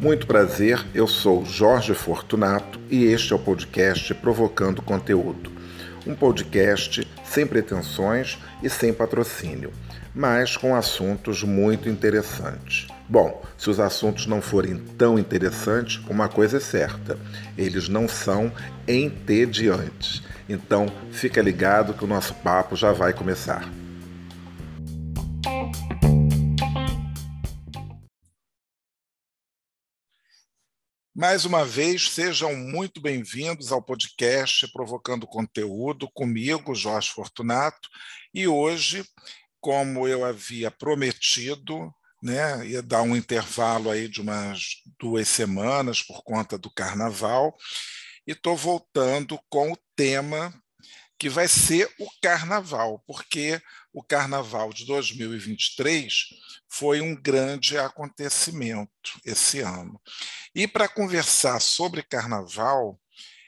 Muito prazer, eu sou Jorge Fortunato e este é o podcast Provocando Conteúdo. Um podcast sem pretensões e sem patrocínio, mas com assuntos muito interessantes. Bom, se os assuntos não forem tão interessantes, uma coisa é certa: eles não são entediantes. Então, fica ligado que o nosso papo já vai começar. Mais uma vez, sejam muito bem-vindos ao podcast Provocando Conteúdo, comigo, Jorge Fortunato, e hoje, como eu havia prometido, né, ia dar um intervalo aí de umas duas semanas por conta do carnaval, e estou voltando com o tema que vai ser o carnaval, porque o carnaval de 2023 foi um grande acontecimento esse ano. E para conversar sobre carnaval,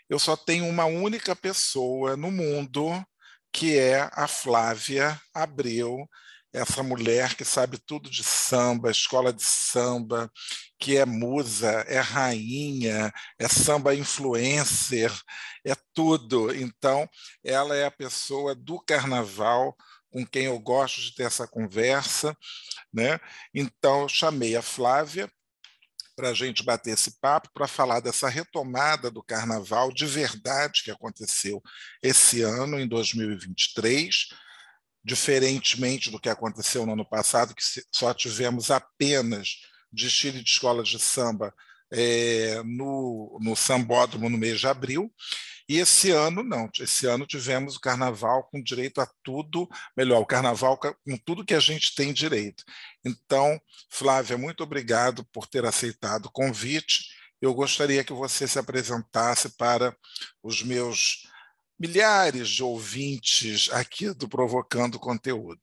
eu só tenho uma única pessoa no mundo, que é a Flávia Abreu, essa mulher que sabe tudo de samba, escola de samba, que é musa, é rainha, é samba influencer, é tudo. Então, ela é a pessoa do carnaval com quem eu gosto de ter essa conversa, né? Então, chamei a Flávia para a gente bater esse papo, para falar dessa retomada do carnaval de verdade que aconteceu esse ano, em 2023 diferentemente do que aconteceu no ano passado, que só tivemos apenas desfile de escolas de samba é, no, no Sambódromo no mês de abril. E esse ano, não. Esse ano tivemos o carnaval com direito a tudo, melhor, o carnaval com tudo que a gente tem direito. Então, Flávia, muito obrigado por ter aceitado o convite. Eu gostaria que você se apresentasse para os meus milhares de ouvintes aqui do Provocando Conteúdo.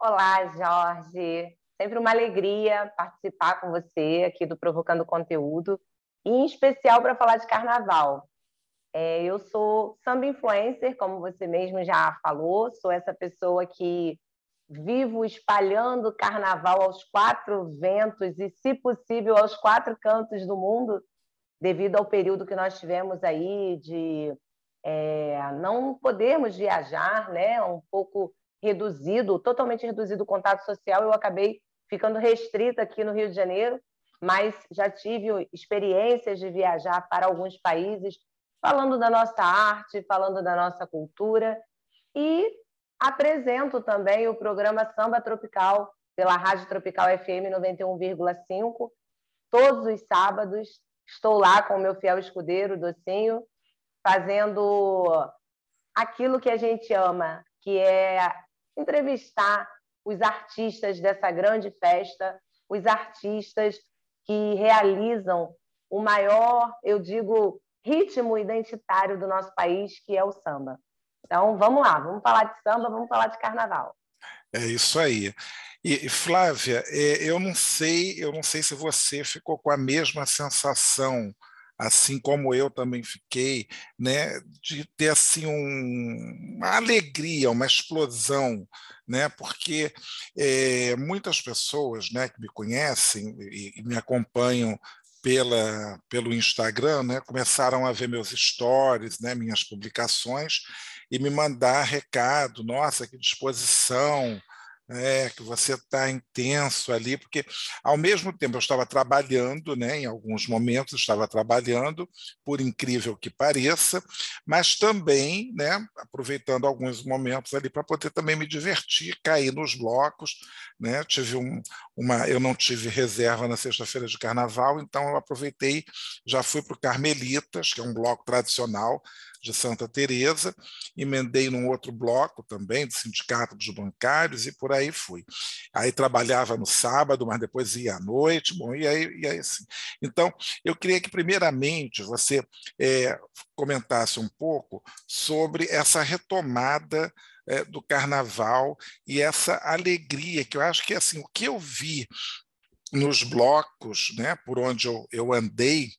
Olá, Jorge. Sempre uma alegria participar com você aqui do Provocando Conteúdo, e em especial para falar de carnaval. É, eu sou samba influencer, como você mesmo já falou, sou essa pessoa que vivo espalhando carnaval aos quatro ventos e, se possível, aos quatro cantos do mundo, devido ao período que nós tivemos aí de é, não podermos viajar, né, um pouco reduzido, totalmente reduzido o contato social, eu acabei ficando restrita aqui no Rio de Janeiro, mas já tive experiências de viajar para alguns países, falando da nossa arte, falando da nossa cultura, e apresento também o programa Samba Tropical pela Rádio Tropical FM 91,5, todos os sábados, Estou lá com o meu fiel escudeiro, Docinho, fazendo aquilo que a gente ama, que é entrevistar os artistas dessa grande festa, os artistas que realizam o maior, eu digo, ritmo identitário do nosso país, que é o samba. Então, vamos lá, vamos falar de samba, vamos falar de carnaval. É isso aí. E, Flávia, é, eu não sei, eu não sei se você ficou com a mesma sensação, assim como eu também fiquei, né, de ter assim um, uma alegria, uma explosão, né, porque é, muitas pessoas, né, que me conhecem e, e me acompanham pela, pelo Instagram, né, começaram a ver meus stories, né, minhas publicações e me mandar recado, nossa, que disposição, é, que você está intenso ali, porque ao mesmo tempo eu estava trabalhando, né, em alguns momentos estava trabalhando, por incrível que pareça, mas também né, aproveitando alguns momentos ali para poder também me divertir, cair nos blocos. Né, tive um, uma, eu não tive reserva na sexta-feira de carnaval, então eu aproveitei, já fui para o Carmelitas, que é um bloco tradicional de Santa Teresa, emendei num outro bloco também, do Sindicato dos Bancários, e por aí fui. Aí trabalhava no sábado, mas depois ia à noite, bom, e aí, e aí assim. Então, eu queria que, primeiramente, você é, comentasse um pouco sobre essa retomada é, do carnaval e essa alegria que eu acho que assim o que eu vi nos blocos, né, por onde eu, eu andei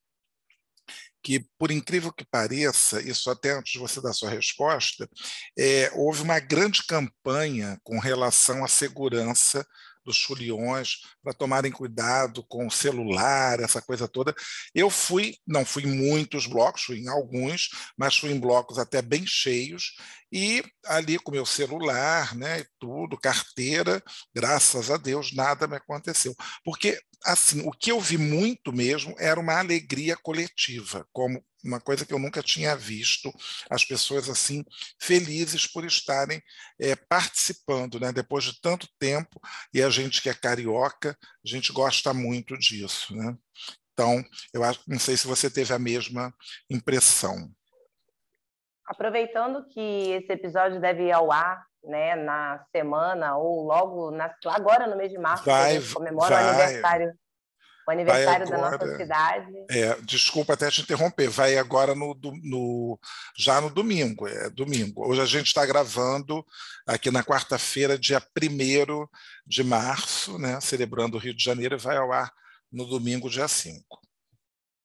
que, por incrível que pareça, isso até antes de você dar sua resposta, é, houve uma grande campanha com relação à segurança dos foliões para tomarem cuidado com o celular, essa coisa toda. Eu fui, não fui em muitos blocos, fui em alguns, mas fui em blocos até bem cheios, e ali com meu celular, né, tudo, carteira, graças a Deus, nada me aconteceu. Porque assim, o que eu vi muito mesmo era uma alegria coletiva, como uma coisa que eu nunca tinha visto, as pessoas assim felizes por estarem é, participando, né? Depois de tanto tempo e a gente que é carioca, a gente gosta muito disso, né? Então, eu acho, não sei se você teve a mesma impressão. Aproveitando que esse episódio deve ir ao ar, né, na semana ou logo na, agora no mês de março, vai, a gente comemora vai. o aniversário o aniversário agora, da nossa cidade. É, desculpa até te interromper, vai agora no, no já no domingo, é domingo. Hoje a gente está gravando aqui na quarta-feira, dia 1 de março, né, celebrando o Rio de Janeiro, e vai ao ar no domingo, dia 5.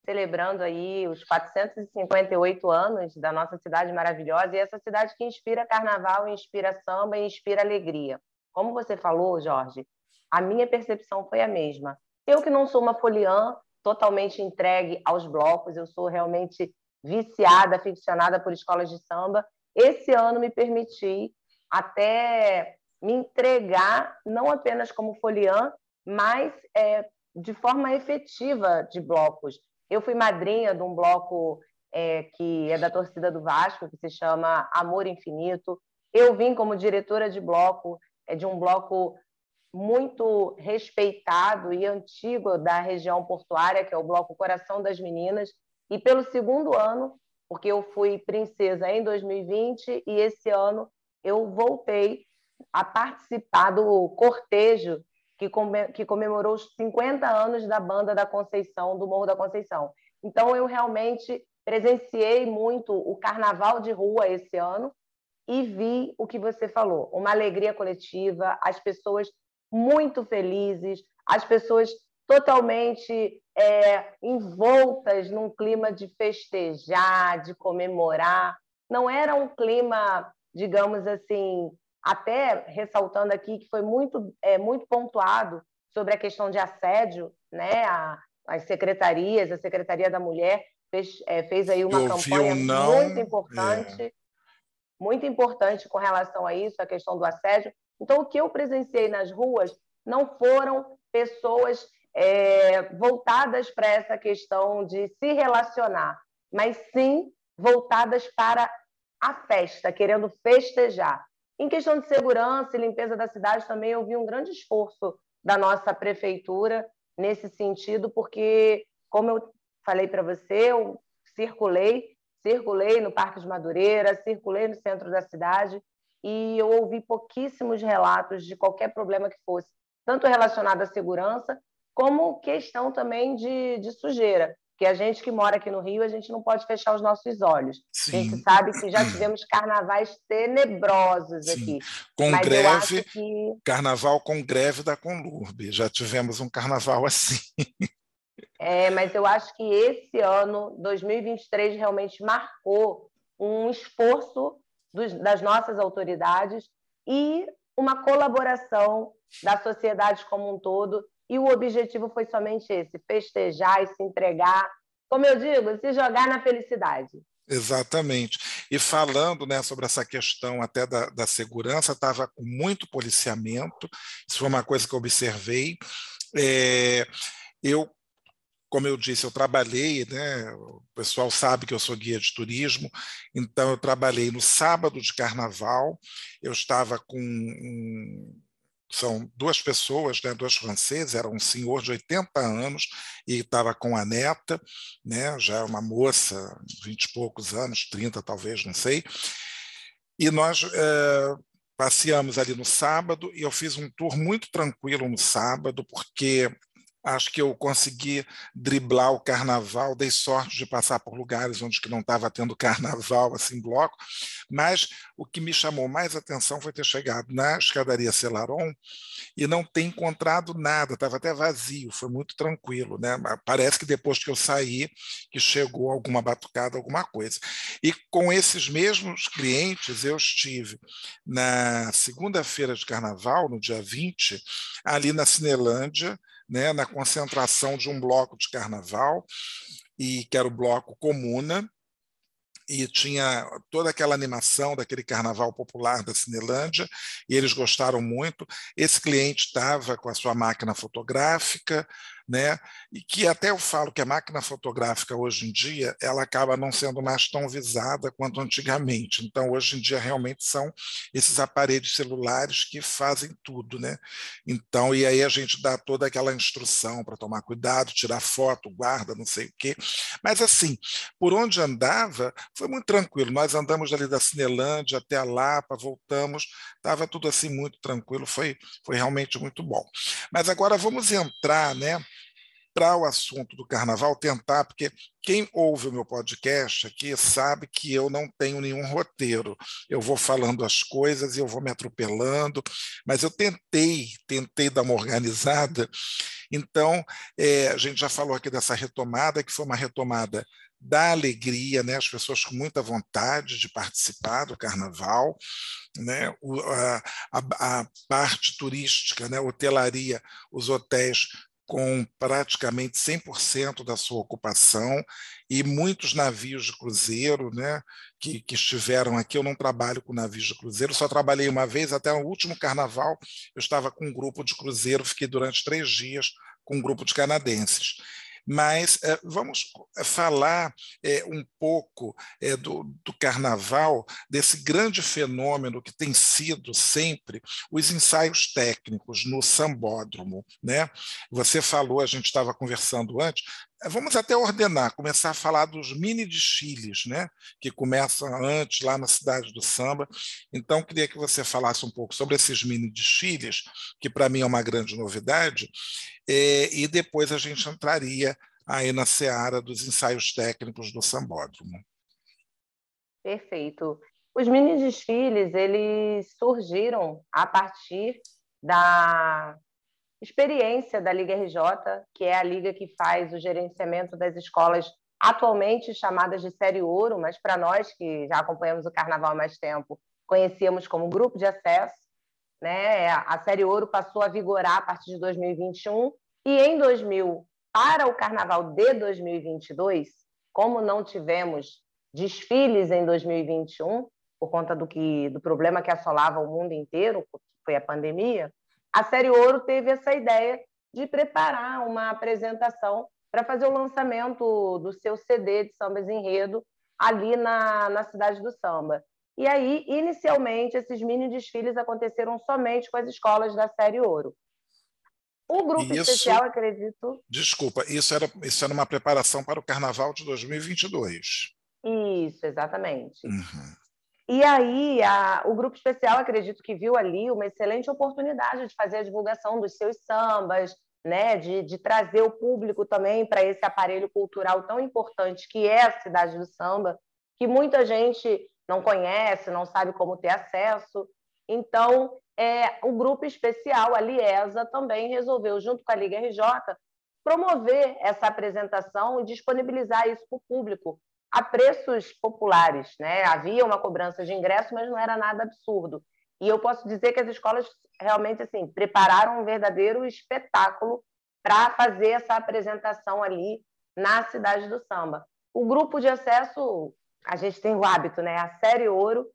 Celebrando aí os 458 anos da nossa cidade maravilhosa e essa cidade que inspira carnaval, inspira samba e inspira alegria. Como você falou, Jorge, a minha percepção foi a mesma eu que não sou uma foliã totalmente entregue aos blocos, eu sou realmente viciada, aficionada por escolas de samba. Esse ano me permiti até me entregar, não apenas como foliã, mas é, de forma efetiva de blocos. Eu fui madrinha de um bloco é, que é da torcida do Vasco, que se chama Amor Infinito. Eu vim como diretora de bloco, é, de um bloco muito respeitado e antigo da região portuária, que é o Bloco Coração das Meninas, e pelo segundo ano, porque eu fui princesa em 2020 e esse ano eu voltei a participar do cortejo que comemorou os 50 anos da banda da Conceição, do Morro da Conceição. Então eu realmente presenciei muito o carnaval de rua esse ano e vi o que você falou, uma alegria coletiva, as pessoas muito felizes, as pessoas totalmente é, envoltas num clima de festejar, de comemorar. Não era um clima, digamos assim, até ressaltando aqui que foi muito, é, muito pontuado sobre a questão de assédio, né? A, as secretarias, a Secretaria da Mulher fez, é, fez aí uma campanha não, muito importante, é. muito importante com relação a isso, a questão do assédio, então, o que eu presenciei nas ruas não foram pessoas é, voltadas para essa questão de se relacionar, mas sim voltadas para a festa, querendo festejar. Em questão de segurança e limpeza da cidade, também eu vi um grande esforço da nossa prefeitura nesse sentido, porque, como eu falei para você, eu circulei, circulei no Parque de Madureira, circulei no centro da cidade e eu ouvi pouquíssimos relatos de qualquer problema que fosse, tanto relacionado à segurança, como questão também de, de sujeira. Que a gente que mora aqui no Rio, a gente não pode fechar os nossos olhos. Sim. A gente sabe que já tivemos carnavais tenebrosos Sim. aqui. Com Mas greve, que... carnaval com greve da Conlurbe. Já tivemos um carnaval assim. É, mas eu acho que esse ano, 2023, realmente marcou um esforço dos, das nossas autoridades e uma colaboração da sociedade como um todo. E o objetivo foi somente esse: festejar e se entregar, como eu digo, se jogar na felicidade. Exatamente. E falando né, sobre essa questão até da, da segurança, estava com muito policiamento, isso foi uma coisa que eu observei. É, eu como eu disse, eu trabalhei, né, o pessoal sabe que eu sou guia de turismo, então eu trabalhei no sábado de carnaval, eu estava com um, são duas pessoas, né, duas franceses, era um senhor de 80 anos e estava com a neta, né, já é uma moça, 20 e poucos anos, 30 talvez, não sei, e nós é, passeamos ali no sábado e eu fiz um tour muito tranquilo no sábado, porque acho que eu consegui driblar o carnaval, dei sorte de passar por lugares onde que não estava tendo carnaval, assim, bloco, mas o que me chamou mais atenção foi ter chegado na escadaria Celaron e não ter encontrado nada, estava até vazio, foi muito tranquilo, né? Parece que depois que eu saí, que chegou alguma batucada, alguma coisa. E com esses mesmos clientes, eu estive na segunda-feira de carnaval, no dia 20, ali na Cinelândia, né, na concentração de um bloco de carnaval, e que era o bloco Comuna, e tinha toda aquela animação daquele carnaval popular da Cinelândia, e eles gostaram muito. Esse cliente estava com a sua máquina fotográfica, né? E que até eu falo que a máquina fotográfica hoje em dia ela acaba não sendo mais tão visada quanto antigamente. Então hoje em dia realmente são esses aparelhos celulares que fazem tudo, né? Então e aí a gente dá toda aquela instrução para tomar cuidado, tirar foto, guarda, não sei o quê. Mas assim, por onde andava foi muito tranquilo. Nós andamos ali da Cinelândia até a Lapa, voltamos, estava tudo assim muito tranquilo. Foi foi realmente muito bom. Mas agora vamos entrar, né? Para o assunto do carnaval, tentar, porque quem ouve o meu podcast aqui sabe que eu não tenho nenhum roteiro. Eu vou falando as coisas e eu vou me atropelando, mas eu tentei, tentei dar uma organizada. Então, é, a gente já falou aqui dessa retomada, que foi uma retomada da alegria, né? as pessoas com muita vontade de participar do carnaval, né? O, a, a, a, parte turística, né? hotelaria, os hotéis com praticamente 100% da sua ocupação e muitos navios de cruzeiro né, que, que, estiveram aqui. Eu não trabalho com navios de cruzeiro, só trabalhei uma vez, até o último carnaval, eu estava com um grupo de cruzeiro, fiquei durante três dias com um grupo de canadenses. Mas é, vamos falar é, um pouco é, do, do, carnaval, desse grande fenômeno que tem sido sempre os ensaios técnicos no sambódromo. Né? Você falou, a gente estava conversando antes, Vamos até ordenar, começar a falar dos mini desfiles, né? que começam antes lá na cidade do samba. Então, queria que você falasse um pouco sobre esses mini desfiles, que para mim é uma grande novidade, é, e depois a gente entraria aí na seara dos ensaios técnicos do sambódromo. Perfeito. Os mini desfiles eles surgiram a partir da experiência da Liga RJ, que é a liga que faz o gerenciamento das escolas atualmente chamadas de Série Ouro, mas para nós que já acompanhamos o Carnaval há mais tempo, conhecíamos como Grupo de Acesso. Né? A Série Ouro passou a vigorar a partir de 2021 e em 2000, para o Carnaval de 2022, como não tivemos desfiles em 2021 por conta do que do problema que assolava o mundo inteiro, que foi a pandemia, a Série Ouro teve essa ideia de preparar uma apresentação para fazer o lançamento do seu CD de Sambas Enredo ali na, na cidade do samba. E aí, inicialmente, esses mini desfiles aconteceram somente com as escolas da Série Ouro. O grupo isso, especial, acredito. Desculpa, isso era, isso era uma preparação para o Carnaval de 2022. Isso, exatamente. Uhum. E aí, a, o grupo especial, acredito que viu ali uma excelente oportunidade de fazer a divulgação dos seus sambas, né, de, de trazer o público também para esse aparelho cultural tão importante que é a cidade do samba, que muita gente não conhece, não sabe como ter acesso. Então, é, o grupo especial, a Liesa, também resolveu, junto com a Liga RJ, promover essa apresentação e disponibilizar isso para o público, a preços populares. Né? Havia uma cobrança de ingresso, mas não era nada absurdo. E eu posso dizer que as escolas realmente assim prepararam um verdadeiro espetáculo para fazer essa apresentação ali na cidade do samba. O grupo de acesso, a gente tem o hábito, né? A série Ouro,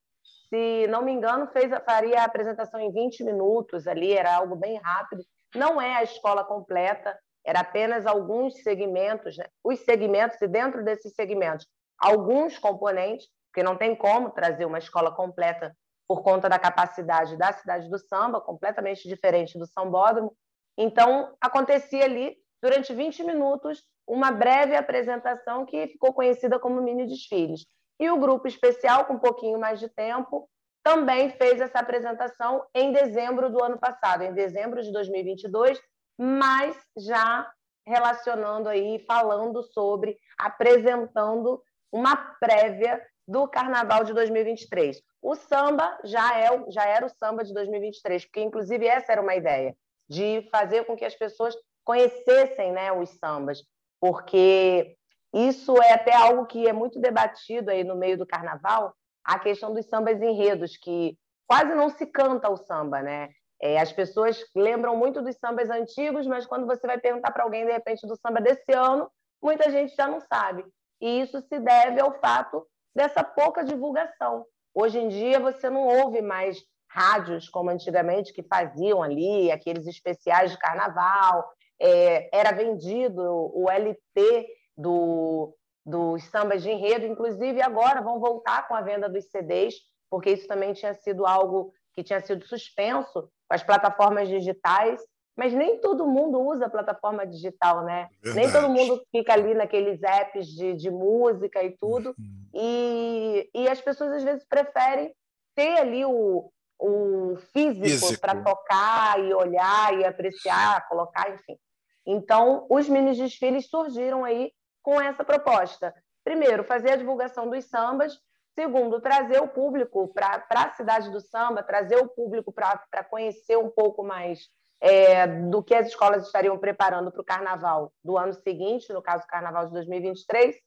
se não me engano, fez faria a apresentação em 20 minutos ali, era algo bem rápido. Não é a escola completa, era apenas alguns segmentos, né? os segmentos, e dentro desses segmentos alguns componentes, porque não tem como trazer uma escola completa por conta da capacidade da cidade do samba, completamente diferente do sambódromo. Então, acontecia ali, durante 20 minutos, uma breve apresentação que ficou conhecida como mini desfiles. E o grupo especial, com um pouquinho mais de tempo, também fez essa apresentação em dezembro do ano passado, em dezembro de 2022, mas já relacionando aí, falando sobre, apresentando uma prévia do Carnaval de 2023. O samba já, é, já era o samba de 2023, porque, inclusive, essa era uma ideia, de fazer com que as pessoas conhecessem né, os sambas, porque isso é até algo que é muito debatido aí no meio do Carnaval, a questão dos sambas enredos, que quase não se canta o samba, né? É, as pessoas lembram muito dos sambas antigos, mas quando você vai perguntar para alguém, de repente, do samba desse ano, muita gente já não sabe. E isso se deve ao fato dessa pouca divulgação. Hoje em dia, você não ouve mais rádios como antigamente, que faziam ali aqueles especiais de carnaval, é, era vendido o LP do, dos sambas de enredo, inclusive agora vão voltar com a venda dos CDs, porque isso também tinha sido algo que tinha sido suspenso com as plataformas digitais, mas nem todo mundo usa plataforma digital, né? Verdade. Nem todo mundo fica ali naqueles apps de, de música e tudo. Uhum. E, e as pessoas às vezes preferem ter ali o, o físico, físico. para tocar e olhar e apreciar, colocar, enfim. Então, os mini desfiles surgiram aí com essa proposta. Primeiro, fazer a divulgação dos sambas Segundo, trazer o público para a cidade do samba, trazer o público para conhecer um pouco mais é, do que as escolas estariam preparando para o carnaval do ano seguinte, no caso, o carnaval de 2023.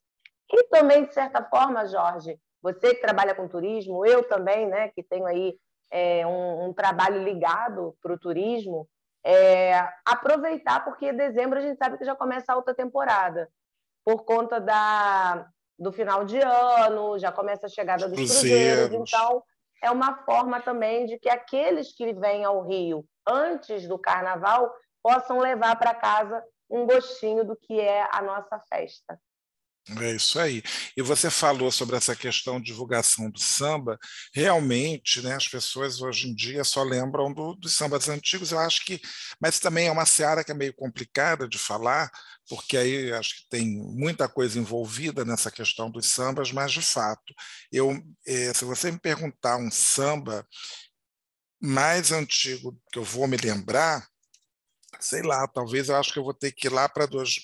E também, de certa forma, Jorge, você que trabalha com turismo, eu também, né, que tenho aí é, um, um, trabalho ligado para o turismo, é, aproveitar, porque dezembro a gente sabe que já começa a outra temporada, por conta da, do final de ano, já começa a chegada dos cruzeiros. cruzeiros. Então, é uma forma também de que aqueles que vêm ao Rio antes do carnaval possam levar para casa um gostinho do que é a nossa festa. É isso aí. E você falou sobre essa questão de divulgação do samba. Realmente, né, as pessoas hoje em dia só lembram do, dos sambas antigos. Eu acho que, mas também é uma seara que é meio complicada de falar, porque aí acho que tem muita coisa envolvida nessa questão dos sambas. Mas de fato, eu, é, se você me perguntar um samba mais antigo que eu vou me lembrar, sei lá, talvez eu acho que eu vou ter que ir lá para dois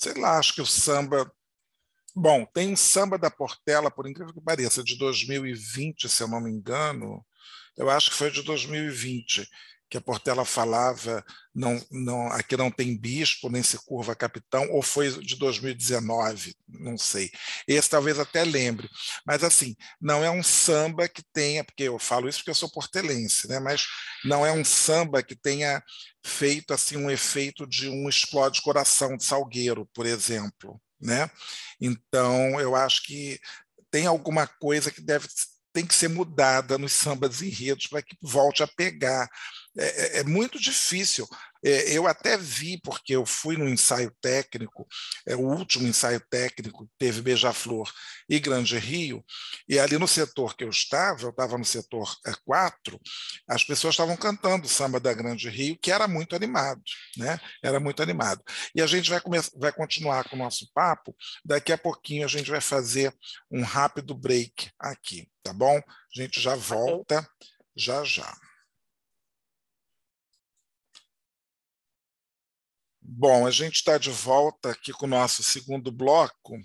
sei lá, acho que o samba. Bom, tem um samba da Portela, por incrível que pareça, de 2020, se eu não me engano. Eu acho que foi de 2020, que a Portela falava não, não, aqui não tem bispo, nem se curva capitão, ou foi de 2019, não sei. Esse talvez até lembre. Mas, assim, não é um samba que tenha, porque eu falo isso porque eu sou portelense, né? mas não é um samba que tenha feito assim um efeito de um explode coração de Salgueiro, por exemplo. Né? Então, eu acho que tem alguma coisa que deve tem que ser mudada nos sambas enredos para que volte a pegar. É, é, é muito difícil. É, eu até vi, porque eu fui no ensaio técnico, é, o último ensaio técnico teve Beija-Flor e Grande Rio, e ali no setor que eu estava, eu estava no setor 4, é, as pessoas estavam cantando o samba da Grande Rio, que era muito animado, né? Era muito animado. E a gente vai, vai continuar com o nosso papo, daqui a pouquinho a gente vai fazer um rápido break aqui, tá bom? A gente já volta já já. Bom, a gente está de volta aqui com o nosso segundo bloco.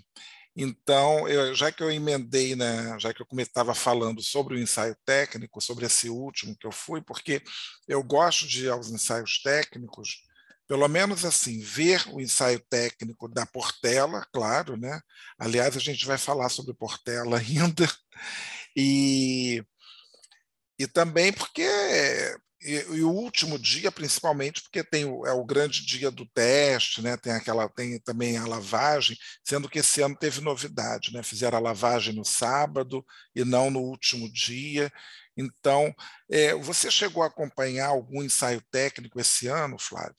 Então, eu, já que eu emendei, né, já que eu estava falando sobre o ensaio técnico, sobre esse último que eu fui, porque eu gosto de ir aos ensaios técnicos, pelo menos assim, ver o ensaio técnico da Portela, claro, né? Aliás, a gente vai falar sobre Portela ainda. E, e também porque e, e, o último dia, principalmente, porque tem o, é o grande dia do teste, né? tem, aquela, tem também a lavagem, sendo que esse ano teve novidade, né? fizeram a lavagem no sábado e não no último dia. Então, é, você chegou a acompanhar algum ensaio técnico esse ano, Flávio?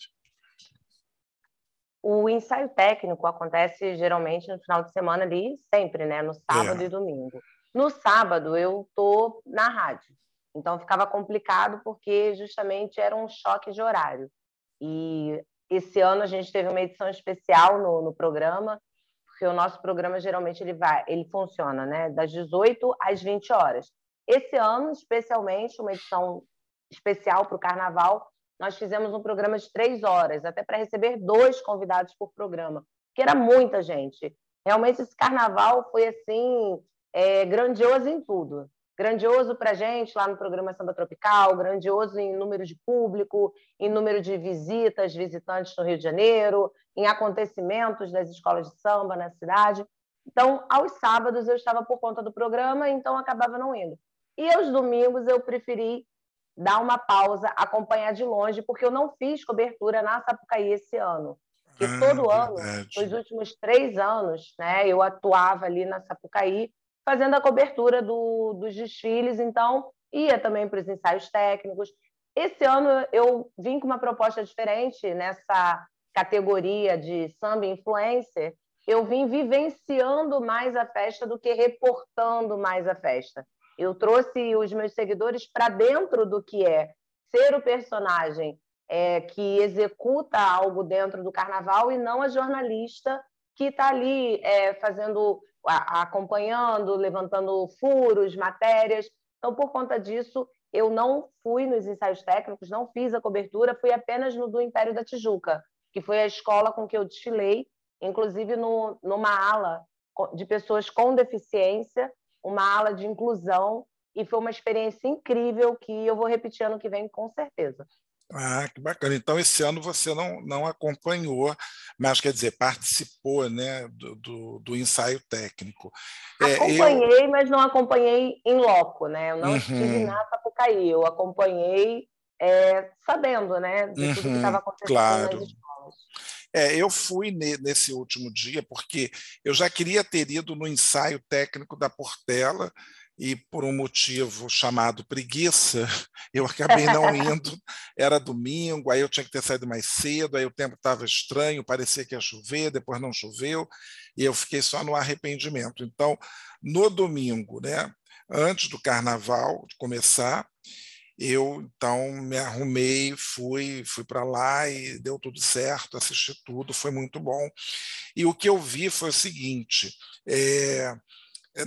O ensaio técnico acontece geralmente no final de semana ali, sempre, né? No sábado é. e domingo. No sábado, eu estou na rádio. Então ficava complicado porque justamente era um choque de horário. E esse ano a gente teve uma edição especial no, no programa, porque o nosso programa geralmente ele vai, ele funciona, né, das 18 às 20 horas. Esse ano, especialmente, uma edição especial para o Carnaval, nós fizemos um programa de três horas, até para receber dois convidados por programa, que era muita gente. Realmente esse carnaval foi assim é, grandioso em tudo. Grandioso para a gente lá no programa Samba Tropical, grandioso em número de público, em número de visitas, visitantes no Rio de Janeiro, em acontecimentos das escolas de samba na cidade. Então, aos sábados eu estava por conta do programa, então acabava não indo. E aos domingos eu preferi dar uma pausa, acompanhar de longe, porque eu não fiz cobertura na Sapucaí esse ano. Porque ah, todo ano, nos últimos três anos, né, eu atuava ali na Sapucaí, fazendo a cobertura do, dos desfiles, então ia também para os ensaios técnicos. Esse ano eu vim com uma proposta diferente nessa categoria de samba influencer, eu vim vivenciando mais a festa do que reportando mais a festa. Eu trouxe os meus seguidores para dentro do que é ser o personagem é, que executa algo dentro do carnaval e não a jornalista que está ali é, fazendo, acompanhando, levantando furos, matérias. Então, por conta disso, eu não fui nos ensaios técnicos, não fiz a cobertura, fui apenas no do Império da Tijuca, que foi a escola com que eu desfilei inclusive no, numa ala de pessoas com deficiência, uma ala de inclusão, e foi uma experiência incrível que eu vou repetir ano que vem com certeza. Ah, que bacana. Então, esse ano você não, não acompanhou, mas quer dizer, participou né, do, do, do ensaio técnico. Acompanhei, é, eu... mas não acompanhei em loco, né? Eu não uhum. estive na Sapucaí, eu acompanhei é, sabendo né, de tudo que estava uhum, acontecendo claro. nas escolas. É, eu fui nesse último dia porque eu já queria ter ido no ensaio técnico da Portela e por um motivo chamado preguiça, eu acabei não indo. Era domingo, aí eu tinha que ter saído mais cedo, aí o tempo estava estranho, parecia que ia chover, depois não choveu, e eu fiquei só no arrependimento. Então, no domingo, né, antes do carnaval começar, eu então me arrumei, fui, fui para lá e deu tudo certo, assisti tudo, foi muito bom. E o que eu vi foi o seguinte: é,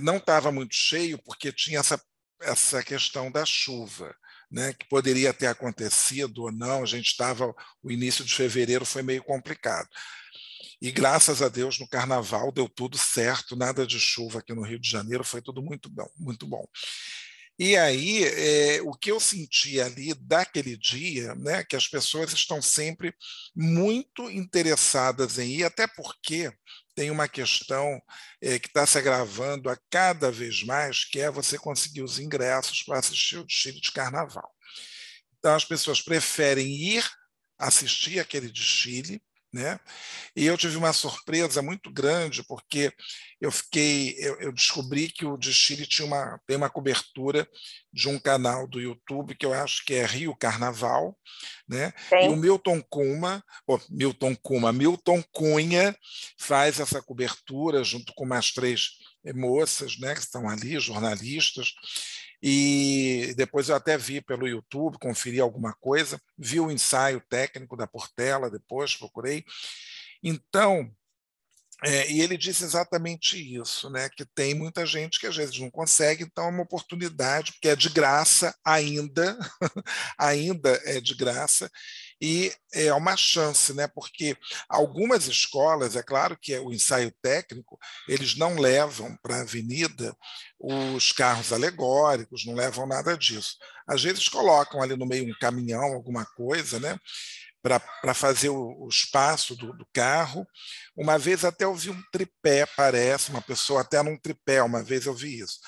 não estava muito cheio porque tinha essa, essa questão da chuva. Né, que poderia ter acontecido ou não, a gente estava, o início de fevereiro foi meio complicado. E graças a Deus no carnaval deu tudo certo, nada de chuva aqui no Rio de Janeiro, foi tudo muito bom, muito bom. E aí, é, o que eu senti ali daquele dia, né, que as pessoas estão sempre muito interessadas em ir, até porque tem uma questão é, que está se agravando a cada vez mais, que é você conseguir os ingressos para assistir o desfile de carnaval. Então, as pessoas preferem ir assistir aquele desfile né? E eu tive uma surpresa muito grande, porque eu fiquei, eu, eu, descobri que o desfile tinha uma, tem uma cobertura de um canal do YouTube que eu acho que é Rio Carnaval, né? E o Milton Kuma, oh, Milton Kuma, Milton Cunha faz essa cobertura junto com umas três moças, né, que estão ali, jornalistas, e depois eu até vi pelo YouTube, conferi alguma coisa, vi o ensaio técnico da Portela, depois procurei. Então, é, e ele disse exatamente isso, né? Que tem muita gente que às vezes não consegue, então é uma oportunidade, porque é de graça ainda, ainda é de graça, e é uma chance, né? Porque algumas escolas, é claro que é o ensaio técnico, eles não levam para a avenida os carros alegóricos, não levam nada disso. Às vezes colocam ali no meio um caminhão, alguma coisa, né? para fazer o, o espaço do, do, carro. Uma vez até eu vi um tripé, parece, uma pessoa até num tripé, uma vez eu vi isso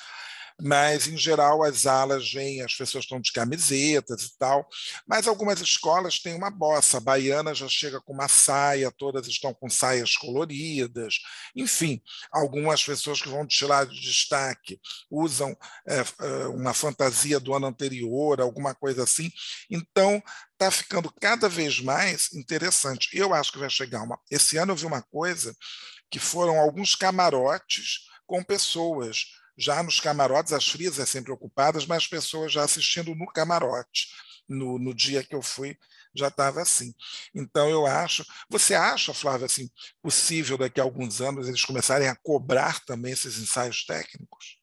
mas em geral as alas vêm, as pessoas estão de camisetas e tal, mas algumas escolas têm uma bossa, a baiana já chega com uma saia, todas estão com saias coloridas, enfim, algumas pessoas que vão tirar de destaque usam é, uma fantasia do ano anterior, alguma coisa assim, então está ficando cada vez mais interessante. Eu acho que vai chegar uma. Esse ano eu vi uma coisa que foram alguns camarotes com pessoas já nos camarotes, as frisas sempre ocupadas, mas pessoas já assistindo no camarote. No, no dia que eu fui, já estava assim. Então, eu acho. Você acha, Flávia, assim, possível daqui a alguns anos eles começarem a cobrar também esses ensaios técnicos?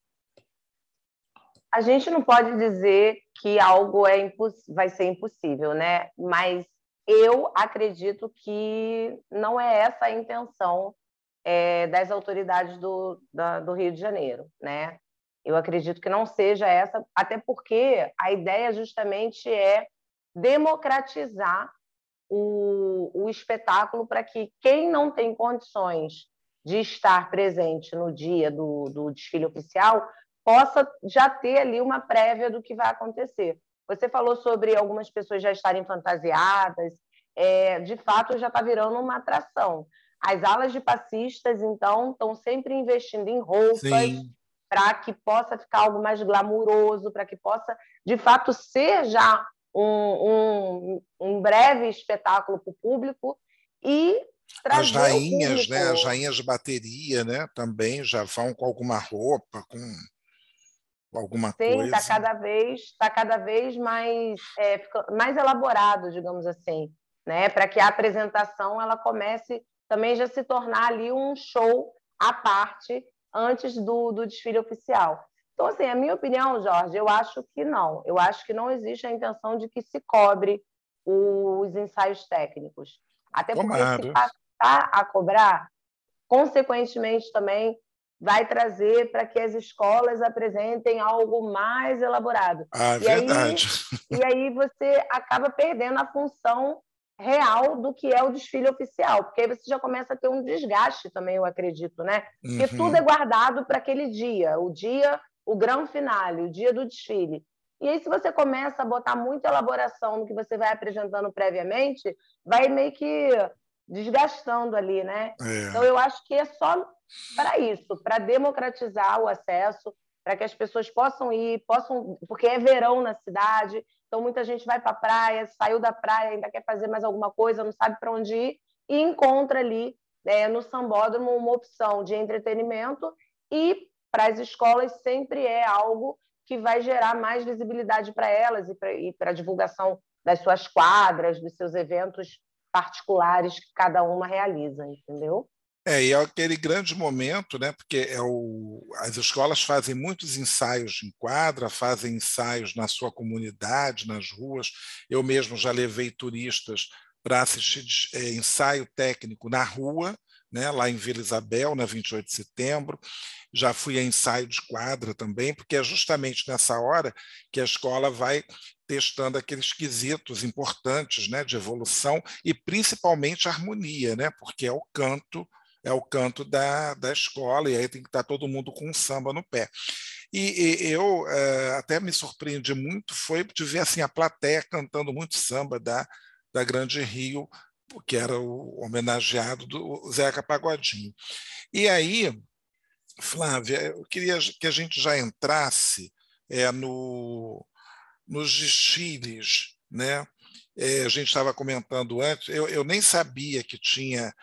A gente não pode dizer que algo é vai ser impossível, né? Mas eu acredito que não é essa a intenção é, das autoridades do, da, do Rio de Janeiro, né? Eu acredito que não seja essa, até porque a ideia justamente é democratizar o, o espetáculo para que quem não tem condições de estar presente no dia do, do desfile oficial possa já ter ali uma prévia do que vai acontecer. Você falou sobre algumas pessoas já estarem fantasiadas, é, de fato já está virando uma atração. As alas de passistas, então, estão sempre investindo em roupas para que possa ficar algo mais glamuroso, para que possa, de fato, ser já um, um, um breve espetáculo para o público e as rainhas, né? As rainhas de bateria, né? Também já vão com alguma roupa, com alguma Sim, tá coisa. Sim, está cada vez, está cada vez mais, é, mais elaborado, digamos assim, né? Para que a apresentação ela comece também já se tornar ali um show à parte antes do, do desfile oficial. Então, assim, a minha opinião, Jorge, eu acho que não. Eu acho que não existe a intenção de que se cobre os ensaios técnicos. Até porque se passar a cobrar, consequentemente também vai trazer para que as escolas apresentem algo mais elaborado. Ah, e verdade. Aí, e aí você acaba perdendo a função real do que é o desfile oficial, porque aí você já começa a ter um desgaste também, eu acredito, né? Porque uhum. tudo é guardado para aquele dia, o dia o grande finale, o dia do desfile. E aí, se você começa a botar muita elaboração no que você vai apresentando previamente, vai meio que desgastando ali, né? É. Então, eu acho que é só para isso, para democratizar o acesso, para que as pessoas possam ir, possam, porque é verão na cidade, então muita gente vai para a praia, saiu da praia, ainda quer fazer mais alguma coisa, não sabe para onde ir, e encontra ali é, no sambódromo uma opção de entretenimento e para as escolas sempre é algo que vai gerar mais visibilidade para elas e para a divulgação das suas quadras, dos seus eventos particulares que cada uma realiza, entendeu? É, e é aquele grande momento, né? Porque é o, as escolas fazem muitos ensaios em quadra, fazem ensaios na sua comunidade, nas ruas. Eu mesmo já levei turistas para assistir é, ensaio técnico na rua, né, lá em Vila Isabel, na 28 de setembro. Já fui a ensaio de quadra também, porque é justamente nessa hora que a escola vai testando aqueles quesitos importantes né, de evolução e principalmente harmonia, né, porque é o canto é o canto da, da escola, e aí tem que estar todo mundo com samba no pé. E, e eu é, até me surpreendi muito, foi de ver assim, a plateia cantando muito samba da, da Grande Rio, que era o homenageado do Zeca Pagodinho. E aí, Flávia, eu queria que a gente já entrasse é, no, nos desfiles, né? É, a gente estava comentando antes, eu, eu, nem sabia que tinha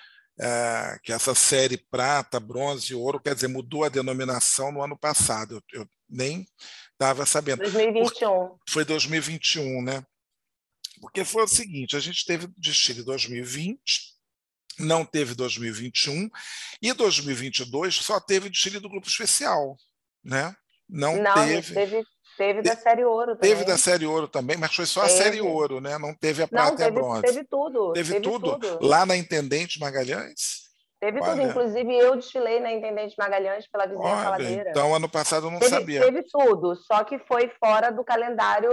é, que essa série prata, bronze e ouro, quer dizer, mudou a denominação no ano passado. Eu, eu nem estava sabendo. 2021. Foi 2021, né? Porque foi o seguinte: a gente teve desfile 2020, não teve 2021, e 2022 só teve desfile do grupo especial. Né? Não, não teve. teve. Teve da série ouro também. Teve da série ouro também, mas foi só teve. a série ouro, né? Não teve a prata não, teve, e a bronze. Teve tudo. Teve, teve tudo? tudo. Lá na Intendente Magalhães? Teve Olha. tudo, inclusive eu desfilei na Intendente Magalhães pela vizinha Olha, Faladeira. Então, ano passado eu não teve, sabia. Teve tudo, só que foi fora do calendário,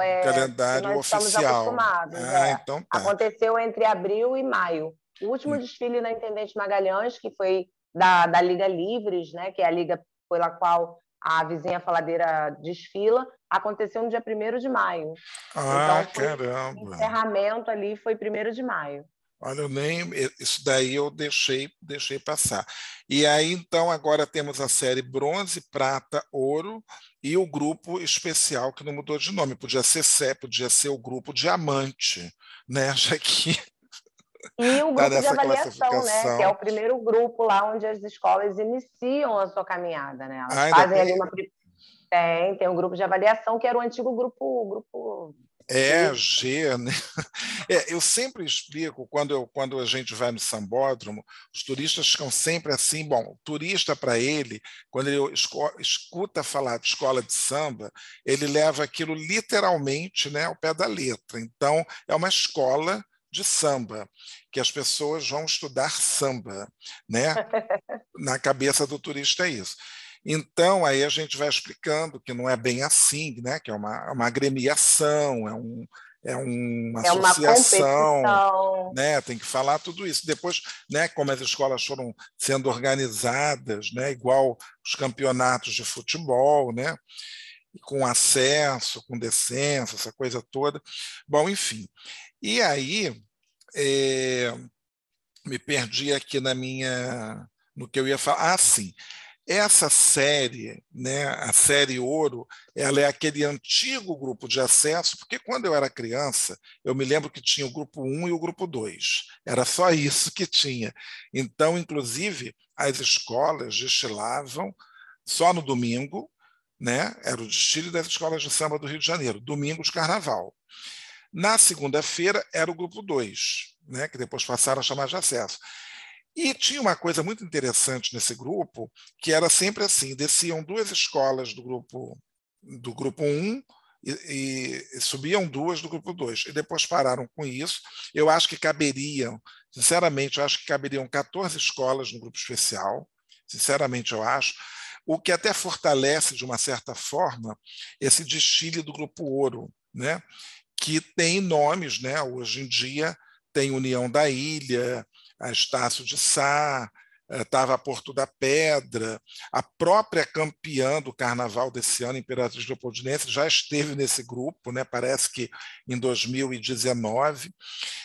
é, calendário nós oficial. Ah, é. então tá. Aconteceu entre abril e maio. O último hum. desfile na Intendente Magalhães, que foi da, da Liga Livres, né, que é a liga pela qual a vizinha Faladeira desfila, aconteceu no dia 1 de maio. Ah, então, caramba! O encerramento ali foi 1 de maio. Olha, eu nem isso daí eu deixei deixei passar. E aí então agora temos a série bronze, prata, ouro e o grupo especial que não mudou de nome, podia ser Sé, podia ser o grupo diamante, né? Já que e o tá grupo tá de avaliação, né? Que é o primeiro grupo lá onde as escolas iniciam a sua caminhada, né? Elas ah, fazem ali uma Tem, tem um grupo de avaliação que era o antigo grupo, grupo é, G, né? É, eu sempre explico, quando, eu, quando a gente vai no sambódromo, os turistas ficam sempre assim, bom, turista para ele, quando ele escuta falar de escola de samba, ele leva aquilo literalmente né, ao pé da letra. Então, é uma escola de samba, que as pessoas vão estudar samba, né? Na cabeça do turista é isso. Então, aí a gente vai explicando que não é bem assim, né? que é uma, uma agremiação, é, um, é uma é associação, uma né? tem que falar tudo isso. Depois, né, como as escolas foram sendo organizadas, né, igual os campeonatos de futebol, né, com acesso, com decência, essa coisa toda. Bom, enfim. E aí, é, me perdi aqui na minha no que eu ia falar. Ah, sim. Essa série, né, a série Ouro, ela é aquele antigo grupo de acesso, porque quando eu era criança, eu me lembro que tinha o grupo 1 e o grupo 2. Era só isso que tinha. Então, inclusive, as escolas destilavam só no domingo, né? Era o desfile das escolas de samba do Rio de Janeiro, domingo de carnaval. Na segunda-feira era o grupo 2, né, que depois passaram a chamar de acesso. E tinha uma coisa muito interessante nesse grupo, que era sempre assim: desciam duas escolas do grupo do grupo 1 um, e, e, subiam duas do grupo 2. E depois pararam com isso. Eu acho que caberiam, sinceramente, eu acho que caberiam 14 escolas no grupo especial. Sinceramente, eu acho. O que até fortalece, de uma certa forma, esse desfile do grupo Ouro, né? Que tem nomes, né? hoje em dia tem União da Ilha, a Estácio de Sá, estava a Porto da Pedra, a própria campeã do carnaval desse ano, Imperatriz Leopoldinense, já esteve nesse grupo, né? parece que em 2019.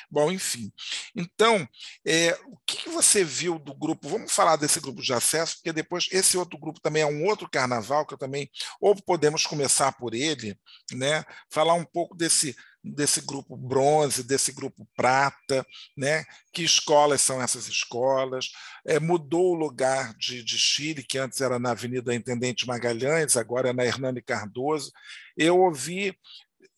Bom, enfim. Então, é, o que, você viu do grupo? Vamos falar desse grupo de acesso, porque depois esse outro grupo também é um outro carnaval que eu também, ou podemos começar por ele, né? falar um pouco desse desse grupo bronze, desse grupo prata, né? que escolas são essas escolas, é, mudou o lugar de, de Chile, que antes era na Avenida Intendente Magalhães, agora é na Hernani Cardoso. Eu ouvi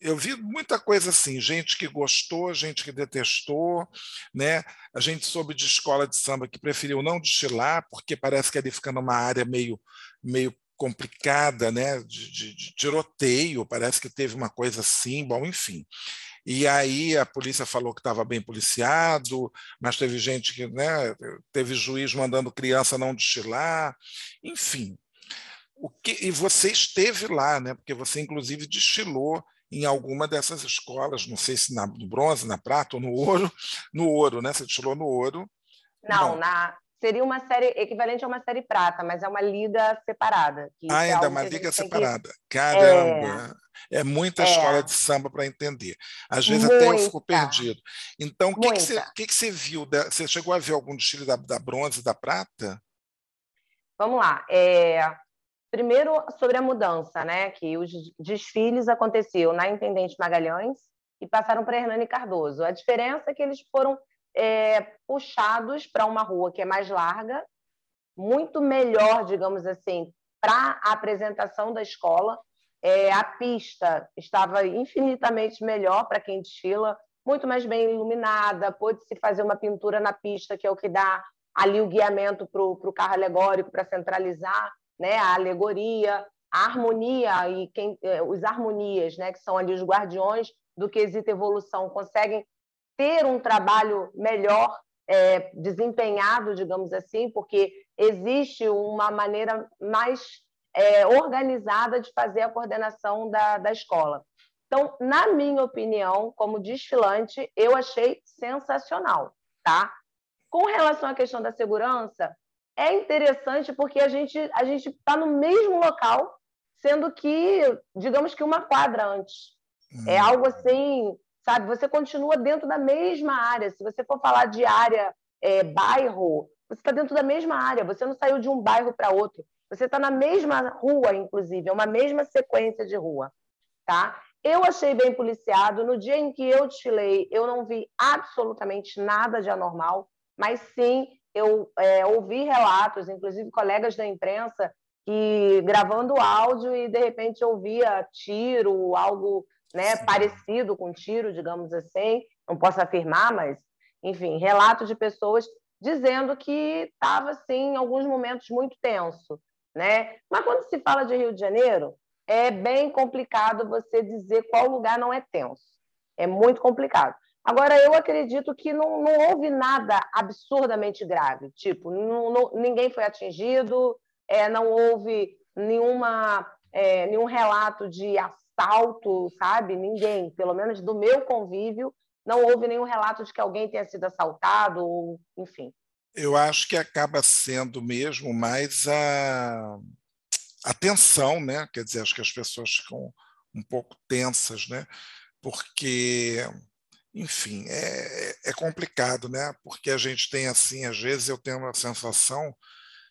eu vi muita coisa assim, gente que gostou, gente que detestou, né? A gente soube de escola de samba que preferiu não destilar, porque parece que ali fica numa área meio, meio complicada, né, de, de, de, tiroteio, parece que teve uma coisa assim, bom, enfim. E aí a polícia falou que estava bem policiado, mas teve gente que, né, teve juiz mandando criança não destilar, enfim. O que, e você esteve lá, né, porque você inclusive destilou em alguma dessas escolas, não sei se na, no bronze, na prata ou no ouro, no ouro, né? Você destilou no ouro. Não, na, seria uma série equivalente a uma série prata, mas é uma liga separada. Ah, é ainda é uma liga separada. Que... Caramba! É, é muita é. escola de samba para entender. Às vezes muita. até eu fico perdido. Então, o que, que, você, que, que você viu? Você chegou a ver algum desfile da, da bronze e da prata? Vamos lá. É, primeiro, sobre a mudança, né? Que os desfiles aconteciam na Intendente Magalhães e passaram para Hernani Cardoso. A diferença é que eles foram é, puxados para uma rua que é mais larga, muito melhor, digamos assim, para a apresentação da escola. É, a pista estava infinitamente melhor para quem desfila, muito mais bem iluminada, pôde-se fazer uma pintura na pista, que é o que dá ali o guiamento para o carro alegórico, para centralizar né, a alegoria, a harmonia e quem, é, os harmonias, né, que são ali os guardiões do quesito evolução, conseguem ter um trabalho melhor é, desempenhado, digamos assim, porque existe uma maneira mais é, organizada de fazer a coordenação da, da escola. Então, na minha opinião, como desfilante, eu achei sensacional, tá? Com relação à questão da segurança, é interessante porque a gente a gente está no mesmo local, sendo que, digamos que uma quadra antes. É hum. algo assim sabe? Você continua dentro da mesma área. Se você for falar de área, é, bairro, você está dentro da mesma área. Você não saiu de um bairro para outro. Você está na mesma rua, inclusive, é uma mesma sequência de rua, tá? Eu achei bem policiado. No dia em que eu desfilei, eu não vi absolutamente nada de anormal, mas sim eu é, ouvi relatos, inclusive colegas da imprensa, que gravando áudio e de repente ouvia tiro, algo né, parecido com tiro, digamos assim. Não posso afirmar, mas enfim, relato de pessoas dizendo que estava assim em alguns momentos muito tenso, né? Mas quando se fala de Rio de Janeiro, é bem complicado você dizer qual lugar não é tenso. É muito complicado. Agora, eu acredito que não, não houve nada absurdamente grave. Tipo, não, não, ninguém foi atingido, é, não houve nenhuma, é, nenhum relato de assalto, sabe? Ninguém, pelo menos do meu convívio, não houve nenhum relato de que alguém tenha sido assaltado, ou, enfim. Eu acho que acaba sendo mesmo mais a, a tensão, né? Quer dizer, acho que as pessoas ficam um pouco tensas, né? Porque enfim, é, é complicado, né? Porque a gente tem assim, às vezes eu tenho uma sensação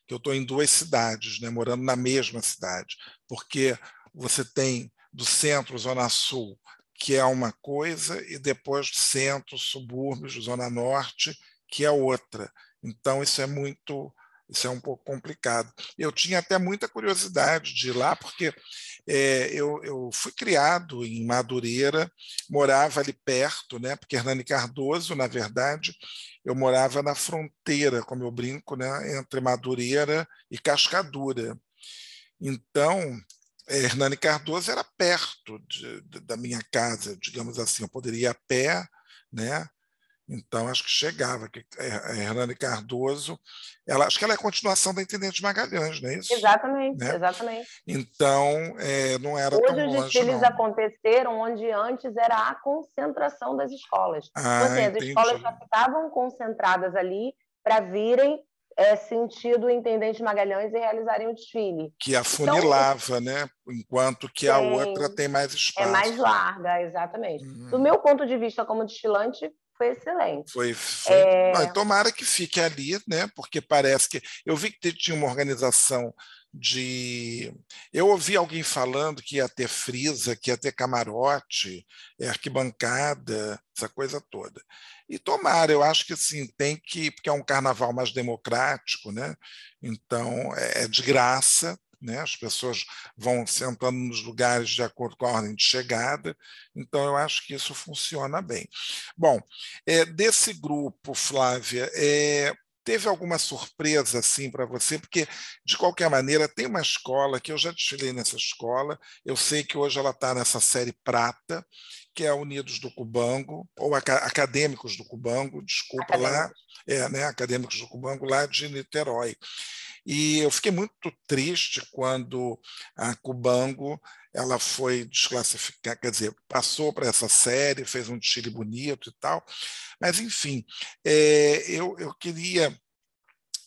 que eu estou em duas cidades, né? morando na mesma cidade, porque você tem do centro, Zona Sul, que é uma coisa, e depois centro, subúrbios, Zona Norte, que é outra. Então, isso é muito, isso é um pouco complicado. Eu tinha até muita curiosidade de ir lá, porque é, eu, eu, fui criado em Madureira, morava ali perto, né? porque Hernani Cardoso, na verdade, eu morava na fronteira, como eu brinco, né? entre Madureira e Cascadura. Então, Hernani Cardoso era perto de, de, da minha casa, digamos assim, eu poderia ir a pé, né? Então, acho que chegava. Que a é, é, Hernani Cardoso, ela, acho que ela é a continuação da Intendente Magalhães, não é isso? Exatamente, né? exatamente. Então, é, não era Hoje tão longe, os desfiles não. aconteceram onde antes era a concentração das escolas. Ah, então, assim, as escolas já ficavam concentradas ali para virem é, sentido Intendente Magalhães e realizarem o desfile. Que afunilava, então, né? Enquanto que a outra tem mais espaço. É mais larga, exatamente. Uhum. Do meu ponto de vista como desfilante, foi excelente. Foi, foi... É... tomara que fique ali, né? Porque parece que eu vi que tinha uma organização de. Eu ouvi alguém falando que ia ter frisa, que ia ter camarote, é, arquibancada, essa coisa toda. E tomara, eu acho que sim, tem que, porque é um carnaval mais democrático, né? Então é, é de graça, né? as pessoas vão sentando nos lugares de acordo com a ordem de chegada, então eu acho que isso funciona bem. Bom, é, desse grupo, Flávia, é, teve alguma surpresa assim para você? Porque, de qualquer maneira, tem uma escola que eu já desfilei nessa escola, eu sei que hoje ela está nessa série prata, que é Unidos do Cubango, ou Acadêmicos do Cubango, desculpa Acadêmicos. lá, é, né, Acadêmicos do Cubango, lá de Niterói. E eu fiquei muito triste quando a Cubango ela foi desclassificada, quer dizer, passou para essa série, fez um desfile bonito e tal. Mas, enfim, é, eu, eu queria.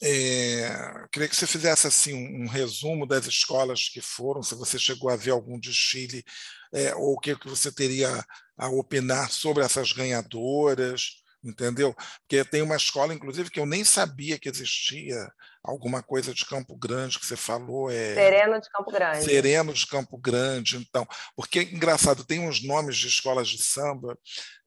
É, queria que você fizesse assim um, um, resumo das escolas que foram, se você chegou a ver algum desfile, é, ou o que, que você teria a opinar sobre essas ganhadoras, entendeu? Porque tem uma escola, inclusive, que eu nem sabia que existia alguma coisa de Campo Grande que você falou. É... Sereno de Campo Grande. Sereno de Campo Grande, então. Porque, engraçado, tem uns nomes de escolas de samba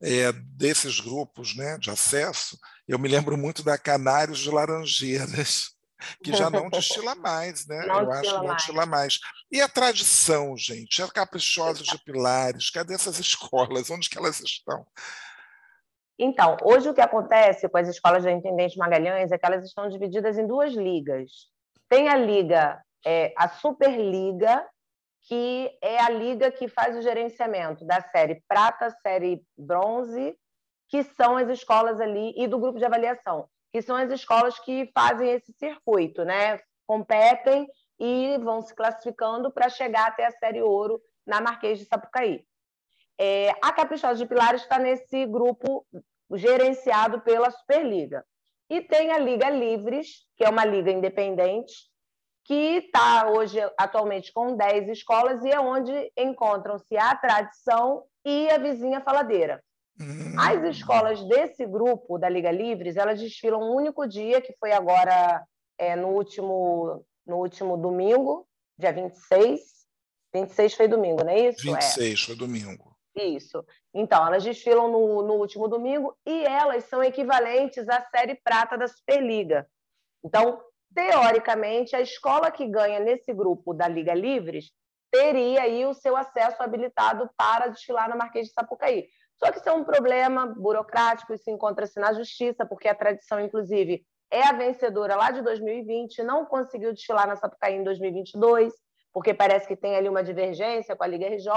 é, desses grupos né, de acesso. Eu me lembro muito da Canários de Laranjeiras. Que já não destila mais, né? Não eu acho que não mais. destila mais. E a tradição, gente? A Caprichosos de Pilares, cadê essas escolas? Onde que elas estão? Então, hoje o que acontece com as escolas de Intendente Magalhães é que elas estão divididas em duas ligas. Tem a liga, é, a Superliga, que é a liga que faz o gerenciamento da série prata, série bronze, que são as escolas ali, e do grupo de avaliação, que são as escolas que fazem esse circuito, né? Competem e vão se classificando para chegar até a série ouro na Marquês de Sapucaí. É, a Caprichosa de Pilares está nesse grupo gerenciado pela Superliga. E tem a Liga Livres, que é uma liga independente, que está hoje atualmente com 10 escolas e é onde encontram-se a tradição e a vizinha faladeira. Hum. As escolas desse grupo da Liga Livres, elas desfilam um único dia, que foi agora é, no, último, no último domingo, dia 26. 26 foi domingo, não é isso? 26 é. foi domingo. Isso. Então, elas desfilam no, no último domingo e elas são equivalentes à série prata da Superliga. Então, teoricamente, a escola que ganha nesse grupo da Liga Livres teria aí o seu acesso habilitado para desfilar na Marquês de Sapucaí. Só que isso é um problema burocrático, isso encontra-se na justiça, porque a tradição, inclusive, é a vencedora lá de 2020, não conseguiu desfilar na Sapucaí em 2022, porque parece que tem ali uma divergência com a Liga RJ.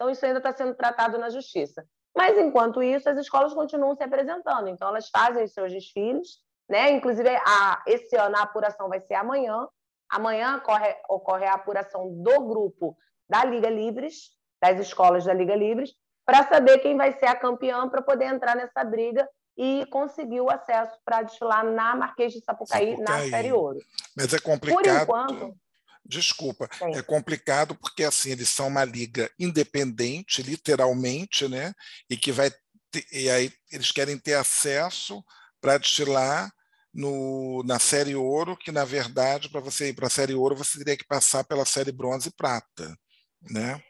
Então, isso ainda está sendo tratado na justiça. Mas, enquanto isso, as escolas continuam se apresentando. Então, elas fazem os seus desfiles, né? Inclusive, a, esse ano a apuração vai ser amanhã. Amanhã ocorre, ocorre a apuração do grupo da Liga Livres, das escolas da Liga Livres, para saber quem vai ser a campeã para poder entrar nessa briga e conseguir o acesso para desfilar na Marquês de Sapucaí, Sapucaí, na Série Ouro. Mas é complicado. Por enquanto. Desculpa, Sim. é complicado porque assim eles são uma liga independente, literalmente, né? E que vai ter, e aí eles querem ter acesso para destilar no, na série ouro, que na verdade para você ir para a série ouro você teria que passar pela série bronze e prata, né?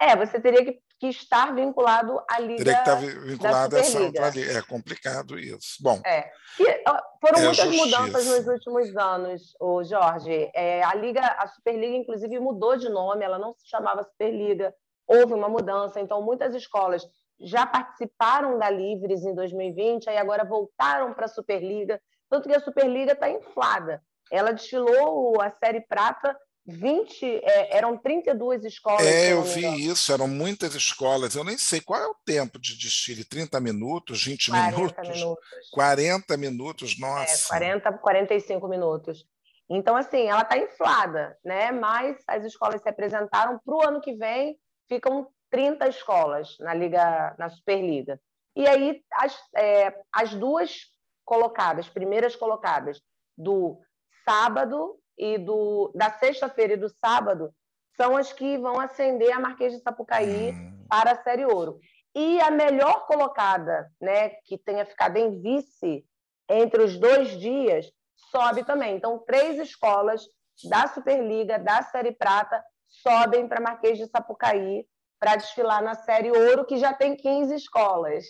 É, você teria que que estar vinculado à Liga Teria que estar vinculado a essa outra liga. É complicado isso. Bom. É. E, foram é muitas mudanças nos últimos anos, o Jorge. É, a Liga, a Superliga, inclusive, mudou de nome, ela não se chamava Superliga. Houve uma mudança, então muitas escolas já participaram da Livres em 2020, aí agora voltaram para a Superliga, tanto que a Superliga está inflada. Ela desfilou a Série Prata 20, é, eram 32 escolas. É, eu vi isso, eram muitas escolas. Eu nem sei qual é o tempo de desfile: 30 minutos, 20 minutos, minutos? 40 minutos, é, nossa. É, 40, 45 minutos. Então, assim, ela está inflada, né? Mas as escolas se apresentaram para o ano que vem, ficam 30 escolas na Liga, na Superliga. E aí, as, é, as duas colocadas, primeiras colocadas do sábado e do, da sexta-feira e do sábado são as que vão ascender a Marquês de Sapucaí hum. para a Série Ouro. E a melhor colocada, né, que tenha ficado em vice entre os dois dias, sobe também. Então, três escolas da Superliga, da Série Prata, sobem para Marquês de Sapucaí para desfilar na Série Ouro, que já tem 15 escolas.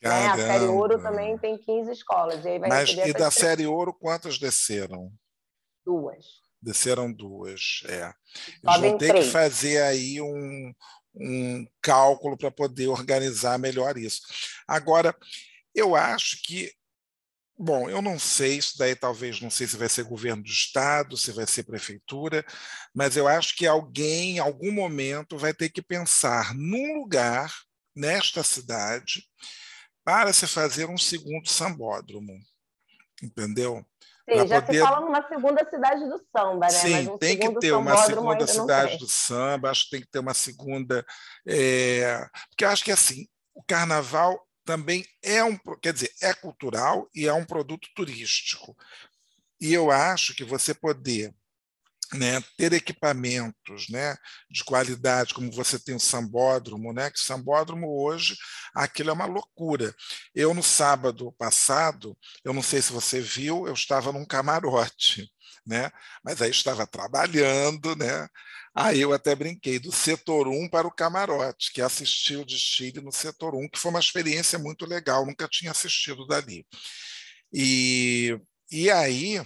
Né? A Série Ouro também tem 15 escolas. E Mas e da Série Ouro, quantas desceram? Duas. Desceram duas, é. Eles vão ter três. que fazer aí um, um cálculo para poder organizar melhor isso. Agora, eu acho que Bom, eu não sei, isso daí talvez não sei se vai ser governo do estado, se vai ser prefeitura, mas eu acho que alguém, em algum momento, vai ter que pensar num lugar nesta cidade para se fazer um segundo sambódromo, entendeu? Sim, já poder... se fala numa segunda cidade do samba, né? Sim, um tem que ter uma segunda cidade do samba, acho que tem que ter uma segunda. É... Porque eu acho que assim, o carnaval também é um, quer dizer, é cultural e é um produto turístico. E eu acho que você poder né, ter equipamentos né, de qualidade, como você tem o sambódromo, né, que o sambódromo hoje, aquilo é uma loucura. Eu, no sábado passado, eu não sei se você viu, eu estava num camarote, né, mas aí estava trabalhando, né, aí eu até brinquei, do setor 1 para o camarote, que assisti o desfile no setor 1, que foi uma experiência muito legal, nunca tinha assistido dali. E, e aí,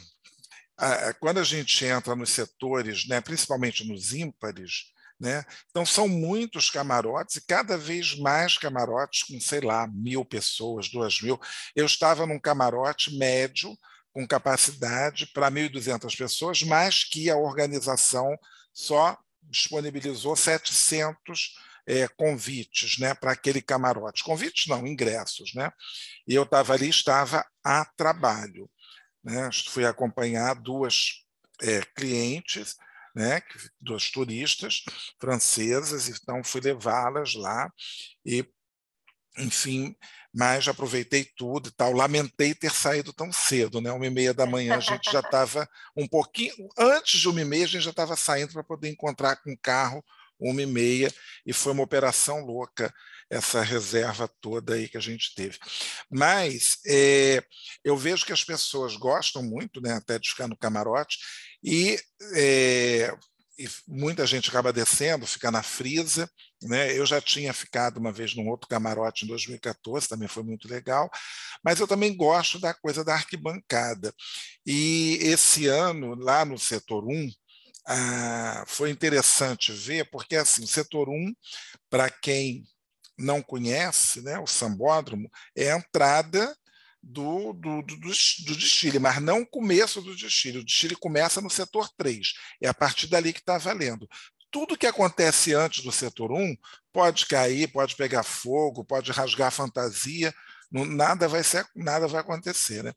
quando a gente entra nos setores, né, principalmente nos ímpares, né, então são muitos camarotes e cada vez mais camarotes com, sei lá, mil pessoas, duas mil. Eu estava num camarote médio com capacidade para 1.200 pessoas, mas que a organização só disponibilizou 700 é, convites né, para aquele camarote. Convites não, ingressos. Né? E eu estava ali, estava a trabalho. Né? Fui acompanhar duas é, clientes, né? duas turistas francesas, então fui levá-las lá e, enfim, mas aproveitei tudo e tal. Lamentei ter saído tão cedo, né? Uma e meia da manhã a gente já estava um pouquinho antes de uma e meia a gente já estava saindo para poder encontrar com o carro uma e meia e foi uma operação louca essa reserva toda aí que a gente teve. Mas é, eu vejo que as pessoas gostam muito, né, até de ficar no camarote, e, é, e muita gente acaba descendo, fica na frisa, Né? Eu já tinha ficado uma vez num outro camarote em 2014, também foi muito legal, mas eu também gosto da coisa da arquibancada. E esse ano, lá no setor 1, ah, foi interessante ver, porque assim, o setor 1, para quem não conhece, né, o sambódromo, é a entrada do, do, do, do, desfile, mas não o começo do desfile. O desfile começa no setor 3. É a partir dali que está valendo. Tudo que acontece antes do setor 1 pode cair, pode pegar fogo, pode rasgar a fantasia, nada vai ser, nada vai acontecer, né?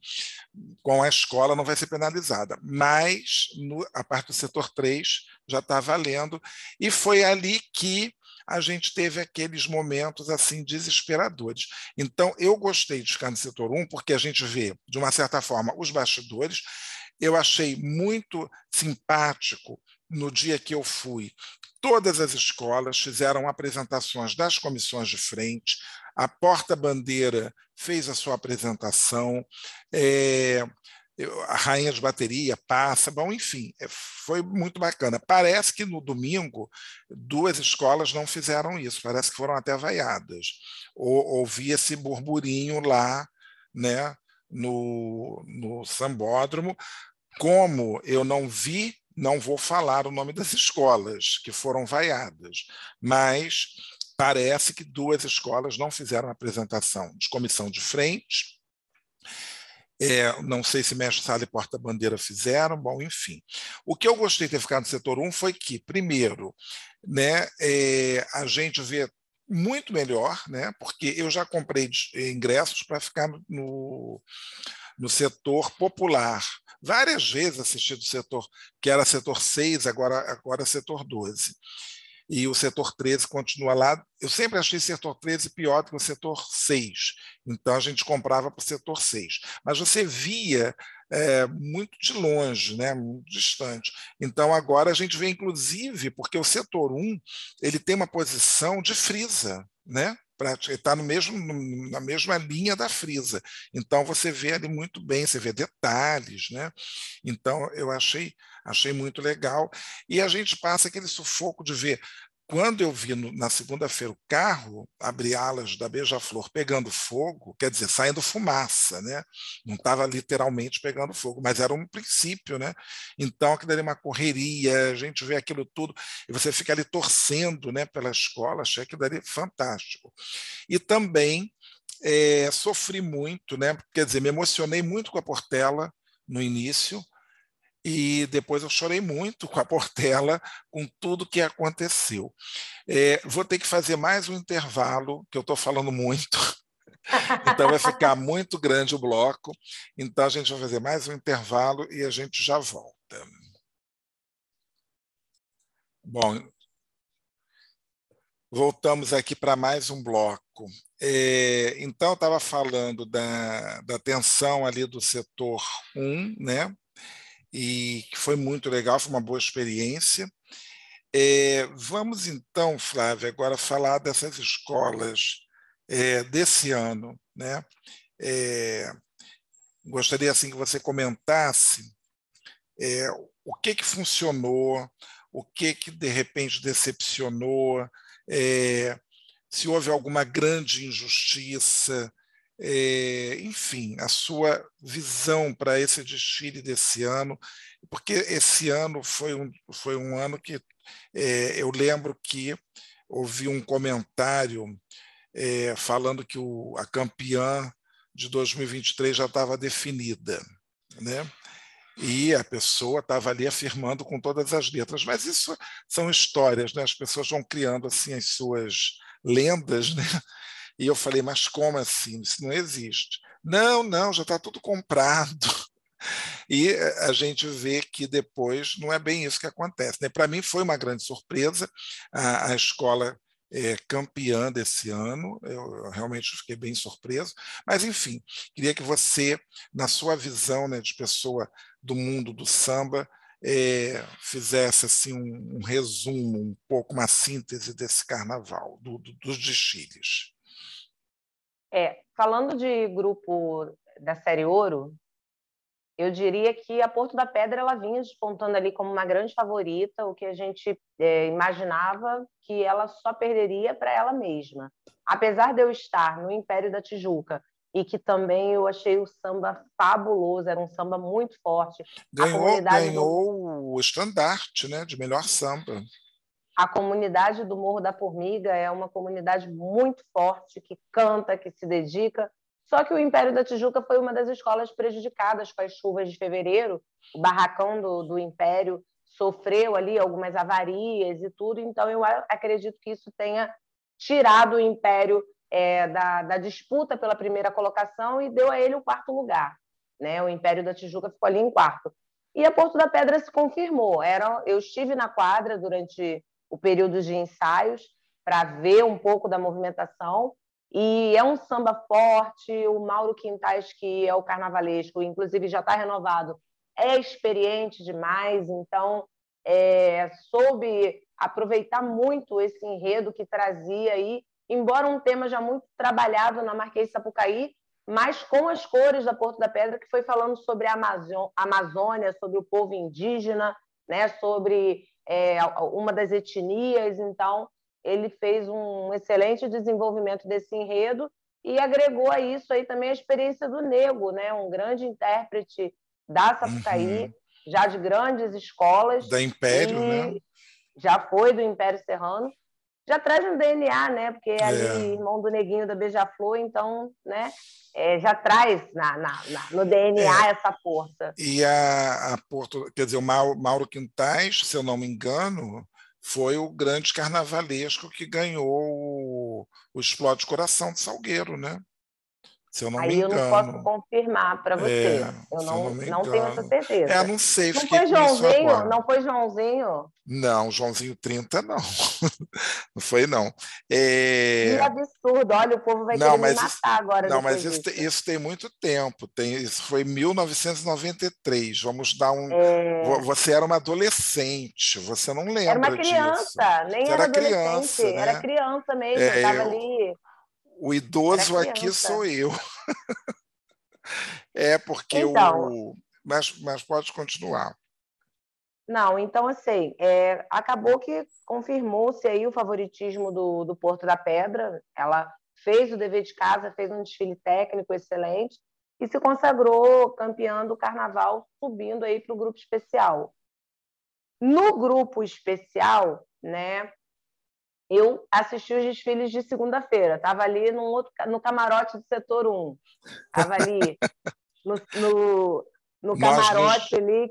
Com a escola não vai ser penalizada, mas no, a parte do setor 3 já está valendo e foi ali que a gente teve aqueles momentos assim desesperadores. Então, eu gostei de ficar no setor 1, porque a gente vê, de uma certa forma, os bastidores. Eu achei muito simpático no dia que eu fui. Todas as escolas fizeram apresentações das comissões de frente, a porta-bandeira fez a sua apresentação. É, a rainha de bateria passa, bom, enfim, é, foi muito bacana. Parece que no domingo duas escolas não fizeram isso, parece que foram até vaiadas. Ouvi esse burburinho lá, né, no, no sambódromo. Como eu não vi, não vou falar o nome das escolas que foram vaiadas, mas parece que duas escolas não fizeram apresentação de comissão de frente é, não sei se Mestre Sala e Porta-Bandeira fizeram, bom, enfim. O que eu gostei de ter ficado no setor 1 foi que, primeiro, né, é, a gente vê muito melhor, né, porque eu já comprei ingressos para ficar no, no setor popular. Várias vezes assisti do setor, que era setor 6, agora, agora é setor 12 e o setor 13 continua lá. Eu sempre achei o setor 13 pior do que o setor 6, então a gente comprava para o setor 6. Mas você via é, muito de longe, né, muito distante. Então agora a gente vê, inclusive, porque o setor 1 ele tem uma posição de frisa, né? Está no mesmo, na mesma linha da frisa. Então você vê ali muito bem, você vê detalhes, né? Então eu achei achei muito legal e a gente passa aquele sufoco de ver quando eu vi no, na segunda-feira o carro abrir alas da Beija-Flor pegando fogo, quer dizer, saindo fumaça, né? Não estava literalmente pegando fogo, mas era um princípio, né? Então aquilo ali uma correria, a gente vê aquilo tudo e você fica ali torcendo, né, pela escola, achei aquilo ali fantástico. E também é, sofri muito, né? Quer dizer, me emocionei muito com a Portela no início, e depois eu chorei muito com a Portela, com tudo que aconteceu. É, vou ter que fazer mais um intervalo, que eu estou falando muito, então vai ficar muito grande o bloco. Então a gente vai fazer mais um intervalo e a gente já volta. Bom, voltamos aqui para mais um bloco. É, então, eu estava falando da, da tensão ali do setor 1, né? E que foi muito legal, foi uma boa experiência. É, vamos então, Flávia, agora falar dessas escolas é, desse ano. Né? É, gostaria assim que você comentasse é, o que, que funcionou, o que, que de repente decepcionou, é, se houve alguma grande injustiça, é, enfim, a sua visão para esse desfile desse ano, porque esse ano foi um, foi um ano que é, eu lembro que ouvi um comentário é, falando que o, a campeã de 2023 já estava definida, né? E a pessoa estava ali afirmando com todas as letras. Mas isso são histórias, né? As pessoas vão criando assim as suas lendas, né? E eu falei, mas como assim? Isso não existe. Não, não, já está tudo comprado. E a gente vê que depois não é bem isso que acontece. Né? Para mim foi uma grande surpresa a, a escola é, campeã desse ano, eu, eu, realmente fiquei bem surpreso. Mas, enfim, queria que você, na sua visão né, de pessoa do mundo do samba, é, fizesse assim um, um, resumo, um pouco uma síntese desse carnaval, do, do, dos desfiles. É, falando de grupo da série Ouro, eu diria que a Porto da Pedra ela vinha despontando ali como uma grande favorita, o que a gente é, imaginava que ela só perderia para ela mesma. Apesar de eu estar no Império da Tijuca e que também eu achei o samba fabuloso, era um samba muito forte. Ganhou, ganhou do... o estandarte né, de melhor samba. A comunidade do Morro da Formiga é uma comunidade muito forte, que canta, que se dedica, só que o Império da Tijuca foi uma das escolas prejudicadas com as chuvas de fevereiro. O barracão do, do Império sofreu ali algumas avarias e tudo, então eu acredito que isso tenha tirado o Império é, da, da, disputa pela primeira colocação e deu a ele o quarto lugar. Né? O Império da Tijuca ficou ali em quarto. E a Porto da Pedra se confirmou. Era, eu estive na quadra durante o período de ensaios para ver um pouco da movimentação. E é um samba forte, o Mauro Quintais, que é o carnavalesco, inclusive já está renovado, é experiente demais, então é, soube aproveitar muito esse enredo que trazia aí, embora um tema já muito trabalhado na Marquês Sapucaí, mas com as cores da Porto da Pedra, que foi falando sobre a Amazônia, sobre o povo indígena, né, sobre é, uma das etnias, então ele fez um excelente desenvolvimento desse enredo e agregou a isso aí também a experiência do Nego, né? um grande intérprete da Sapucaí, uhum. já de grandes escolas. Da Império, né? Já foi do Império Serrano. Já traz um DNA, né? Porque é ali, irmão do Neguinho da Beija-Flor, então, né? É, já traz na, na, na no DNA é. essa força. E a, a Porto, quer dizer, o Mauro, Mauro Quintais, se eu não me engano, foi o grande carnavalesco que ganhou o, o Explode Coração de Salgueiro, né? Se eu não Aí me engano. eu não posso confirmar para você. É, eu não, não, não tenho essa certeza. É, não sei. Não foi Joãozinho? Não foi Joãozinho? Não, Joãozinho 30 não. não foi, não. É... Que absurdo. Olha, o povo vai não, querer matar isso, agora. Não, mas isso, isso, tem muito tempo. Tem, isso foi 1993. Vamos dar um... É... Você era uma adolescente. Você não lembra Era uma criança. Disso. Nem você era, era criança, né? Era criança mesmo. É, estava ali o idoso aqui sou eu. é porque então, o. Mas, mas pode continuar. Não, então assim, é, acabou que confirmou-se aí o favoritismo do, do Porto da Pedra. Ela fez o dever de casa, fez um desfile técnico excelente e se consagrou campeã do Carnaval, subindo aí para o grupo especial. No grupo especial, né, eu assisti os desfiles de segunda-feira. Estava ali no, outro, no camarote do setor 1. Estava ali no, no, no camarote nos, ali.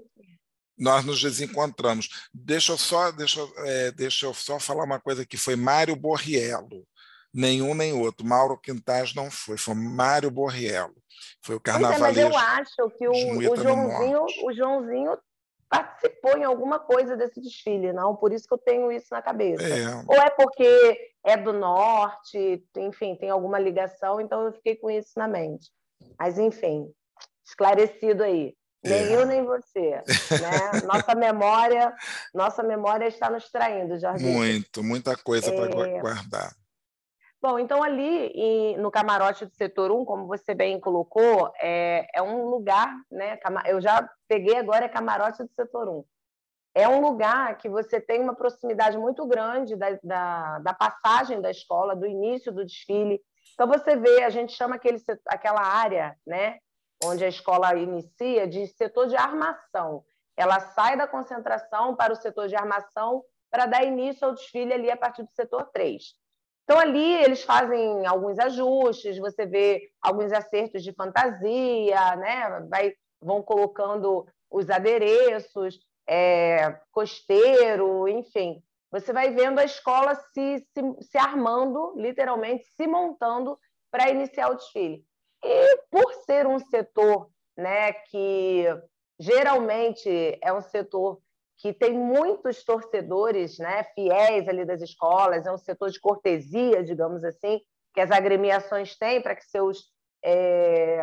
Nós nos desencontramos. Deixa eu só, deixa, é, deixa eu só falar uma coisa que foi Mário Borriello. Nenhum nem outro. Mauro Quintais não foi, foi Mário Borriello. Foi o carnavalesco. É, mas eu acho que o, o Joãozinho, o Joãozinho participou em alguma coisa desse desfile, não? Por isso que eu tenho isso na cabeça. É. Ou é porque é do norte, enfim, tem alguma ligação, então eu fiquei com isso na mente. Mas, enfim, esclarecido aí. Nem é. eu, nem você. Né? Nossa memória, nossa memória está nos traindo, Jorge. Muito, muita coisa é... para guardar. Bom, então ali em, no camarote do setor 1, como você bem colocou, é, é um lugar, né? Eu já peguei agora é camarote do setor 1. É um lugar que você tem uma proximidade muito grande da, da, da passagem da escola, do início do desfile. Então você vê, a gente chama aquele, aquela área, né? Onde a escola inicia de setor de armação. Ela sai da concentração para o setor de armação para dar início ao desfile ali a partir do setor 3. Então, ali eles fazem alguns ajustes, você vê alguns acertos de fantasia, né? Vai, vão colocando os adereços, é, costeiro, enfim. Você vai vendo a escola se, se, se armando, literalmente, se montando para iniciar o desfile. E por ser um setor né, que geralmente é um setor que tem muitos torcedores né, fiéis ali das escolas, é um setor de cortesia, digamos assim, que as agremiações têm para que seus é,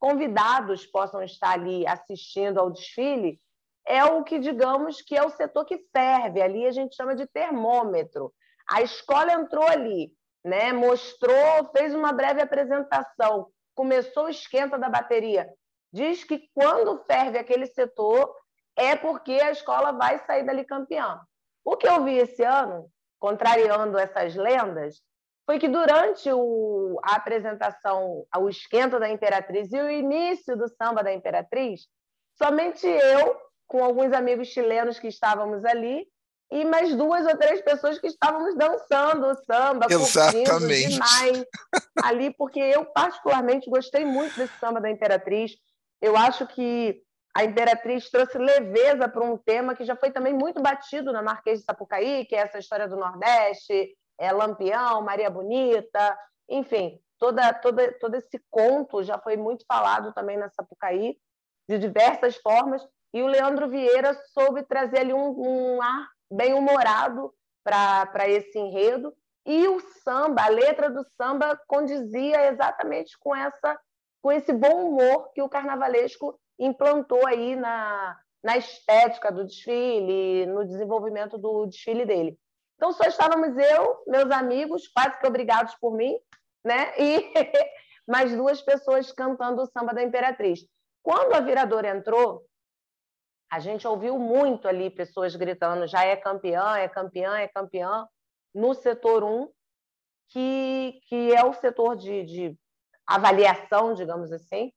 convidados possam estar ali assistindo ao desfile, é o que, digamos, que é o setor que ferve. Ali a gente chama de termômetro. A escola entrou ali, né, mostrou, fez uma breve apresentação, começou o esquenta da bateria. diz que quando ferve aquele setor é porque a escola vai sair dali campeã. O que eu vi esse ano, contrariando essas lendas, foi que durante o, a apresentação, o esquenta da Imperatriz e o início do samba da Imperatriz, somente eu, com alguns amigos chilenos que estávamos ali, e mais duas ou três pessoas que estávamos dançando o samba, Exatamente. demais ali, porque eu particularmente gostei muito desse samba da Imperatriz. Eu acho que a Imperatriz trouxe leveza para um tema que já foi também muito batido na Marquês de Sapucaí, que é essa história do Nordeste, é Lampião, Maria Bonita, enfim, toda, toda, todo esse conto já foi muito falado também na Sapucaí, de diversas formas, e o Leandro Vieira soube trazer ali um, um ar bem humorado para esse enredo. E o samba, a letra do samba condizia exatamente com essa com esse bom humor que o carnavalesco implantou aí na, na estética do desfile, no desenvolvimento do desfile dele. Então só estávamos eu, meus amigos, quase que obrigados por mim, né? E mais duas pessoas cantando o samba da Imperatriz. Quando a viradora entrou, a gente ouviu muito ali pessoas gritando: já é campeã, é campeã, é campeã, no setor 1, que, que é o setor de, de avaliação, digamos assim.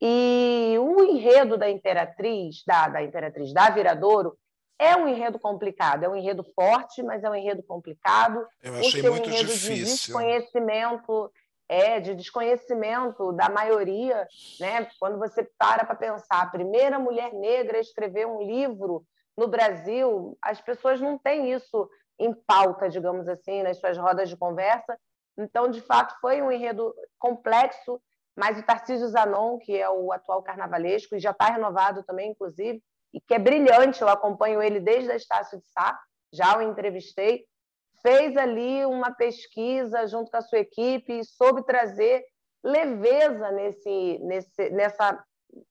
E o enredo da Imperatriz, da, da Imperatriz da Viradouro, é um enredo complicado, é um enredo forte, mas é um enredo complicado. Eu achei muito enredo difícil. De desconhecimento é, de desconhecimento da maioria, né? Quando você para para pensar, a primeira mulher negra a escrever um livro no Brasil, as pessoas não têm isso em pauta, digamos assim, nas suas rodas de conversa. Então, de fato, foi um enredo complexo, mas o Tarcísio Zanon, que é o atual carnavalesco, e já está renovado também, inclusive, e que é brilhante, eu acompanho ele desde a Estácio de Sá, já o entrevistei, fez ali uma pesquisa junto com a sua equipe e soube trazer leveza nesse, nesse, nessa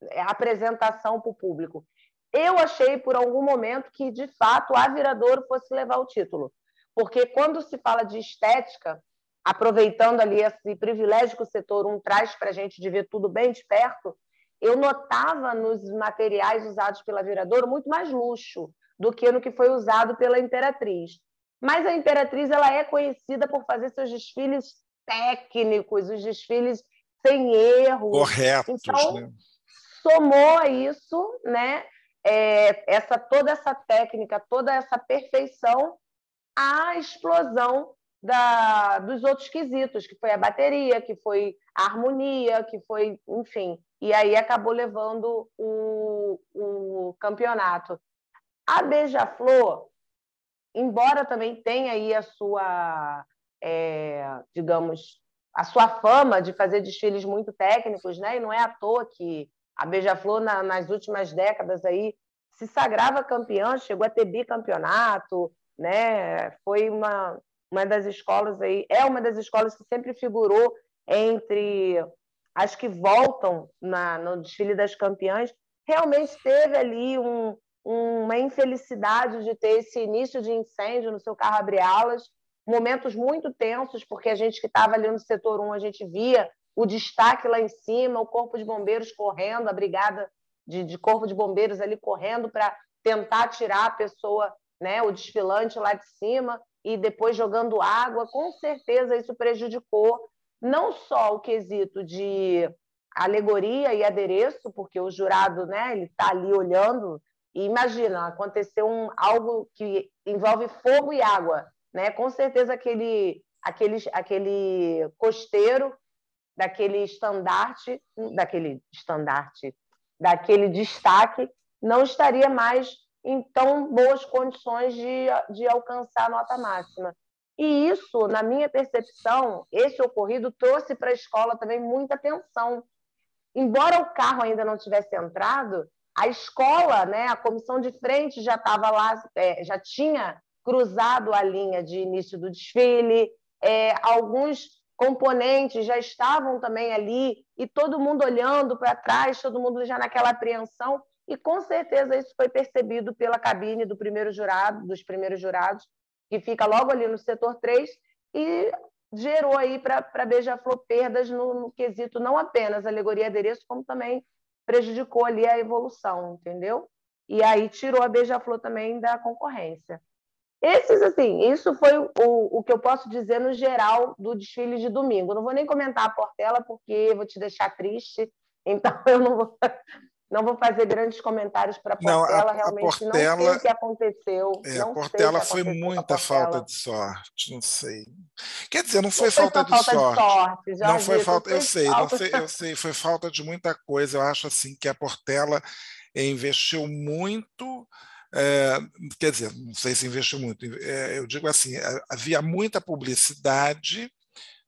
é, apresentação para o público. Eu achei por algum momento que, de fato, a Viradouro fosse levar o título, porque quando se fala de estética, aproveitando ali esse privilégio que o setor 1 traz para a gente de ver tudo bem de perto, eu notava nos materiais usados pela Viradouro muito mais luxo do que no que foi usado pela Imperatriz. Mas a Imperatriz ela é conhecida por fazer seus desfiles técnicos, os desfiles sem erro. Corretos. Então, né? somou a isso, né? É, essa toda essa técnica, toda essa perfeição, a explosão da, dos outros quesitos, que foi a bateria, que foi a harmonia, que foi, enfim, e aí acabou levando o, o campeonato. A Beija-Flor, embora também tenha aí a sua, é, digamos, a sua fama de fazer desfiles muito técnicos, né? E não é à toa que a Beija-Flor na, nas últimas décadas aí se sagrava campeã, chegou a ter bicampeonato, né? Foi uma uma das escolas aí, é uma das escolas que sempre figurou entre as que voltam na, no desfile das campeãs. Realmente teve ali um, uma infelicidade de ter esse início de incêndio no seu carro abre-alas, momentos muito tensos, porque a gente que estava ali no setor 1, a gente via o destaque lá em cima, o corpo de bombeiros correndo, a brigada de, de corpo de bombeiros ali correndo para tentar tirar a pessoa, né, o desfilante lá de cima e depois jogando água, com certeza isso prejudicou não só o quesito de alegoria e adereço, porque o jurado, né, ele está ali olhando e imagina, aconteceu um, algo que envolve fogo e água, né? Com certeza aquele, aquele, aquele costeiro daquele estandarte, daquele estandarte, daquele destaque, não estaria mais em tão boas condições de, de alcançar a nota máxima. E isso, na minha percepção, esse ocorrido trouxe para a escola também muita atenção. Embora o carro ainda não tivesse entrado, a escola, né, a comissão de frente já estava lá, é, já tinha cruzado a linha de início do desfile, é, alguns componentes já estavam também ali, e todo mundo olhando para trás, todo mundo já naquela apreensão, e com certeza isso foi percebido pela cabine do primeiro jurado, dos primeiros jurados, que fica logo ali no setor 3, e gerou aí para Beija-Flor perdas no, no quesito não apenas alegoria e adereço, como também prejudicou ali a evolução, entendeu? E aí tirou a Beija-Flor também da concorrência. Esses, assim, isso foi o, o que eu posso dizer no geral do desfile de domingo. Não vou nem comentar a Portela, porque vou te deixar triste, então eu não vou, não vou fazer grandes comentários para a Portela. Não, a, Realmente a Portela, não sei o que aconteceu. É, a Portela foi muita falta de sorte, não sei. Quer dizer, não foi, não falta, foi de, falta sorte. de sorte. não foi falta, eu sei, falta... não sei, eu sei, foi falta de muita coisa. Eu acho assim que a Portela investiu muito é, quer dizer, não sei se investiu muito, é, eu digo assim, havia muita publicidade,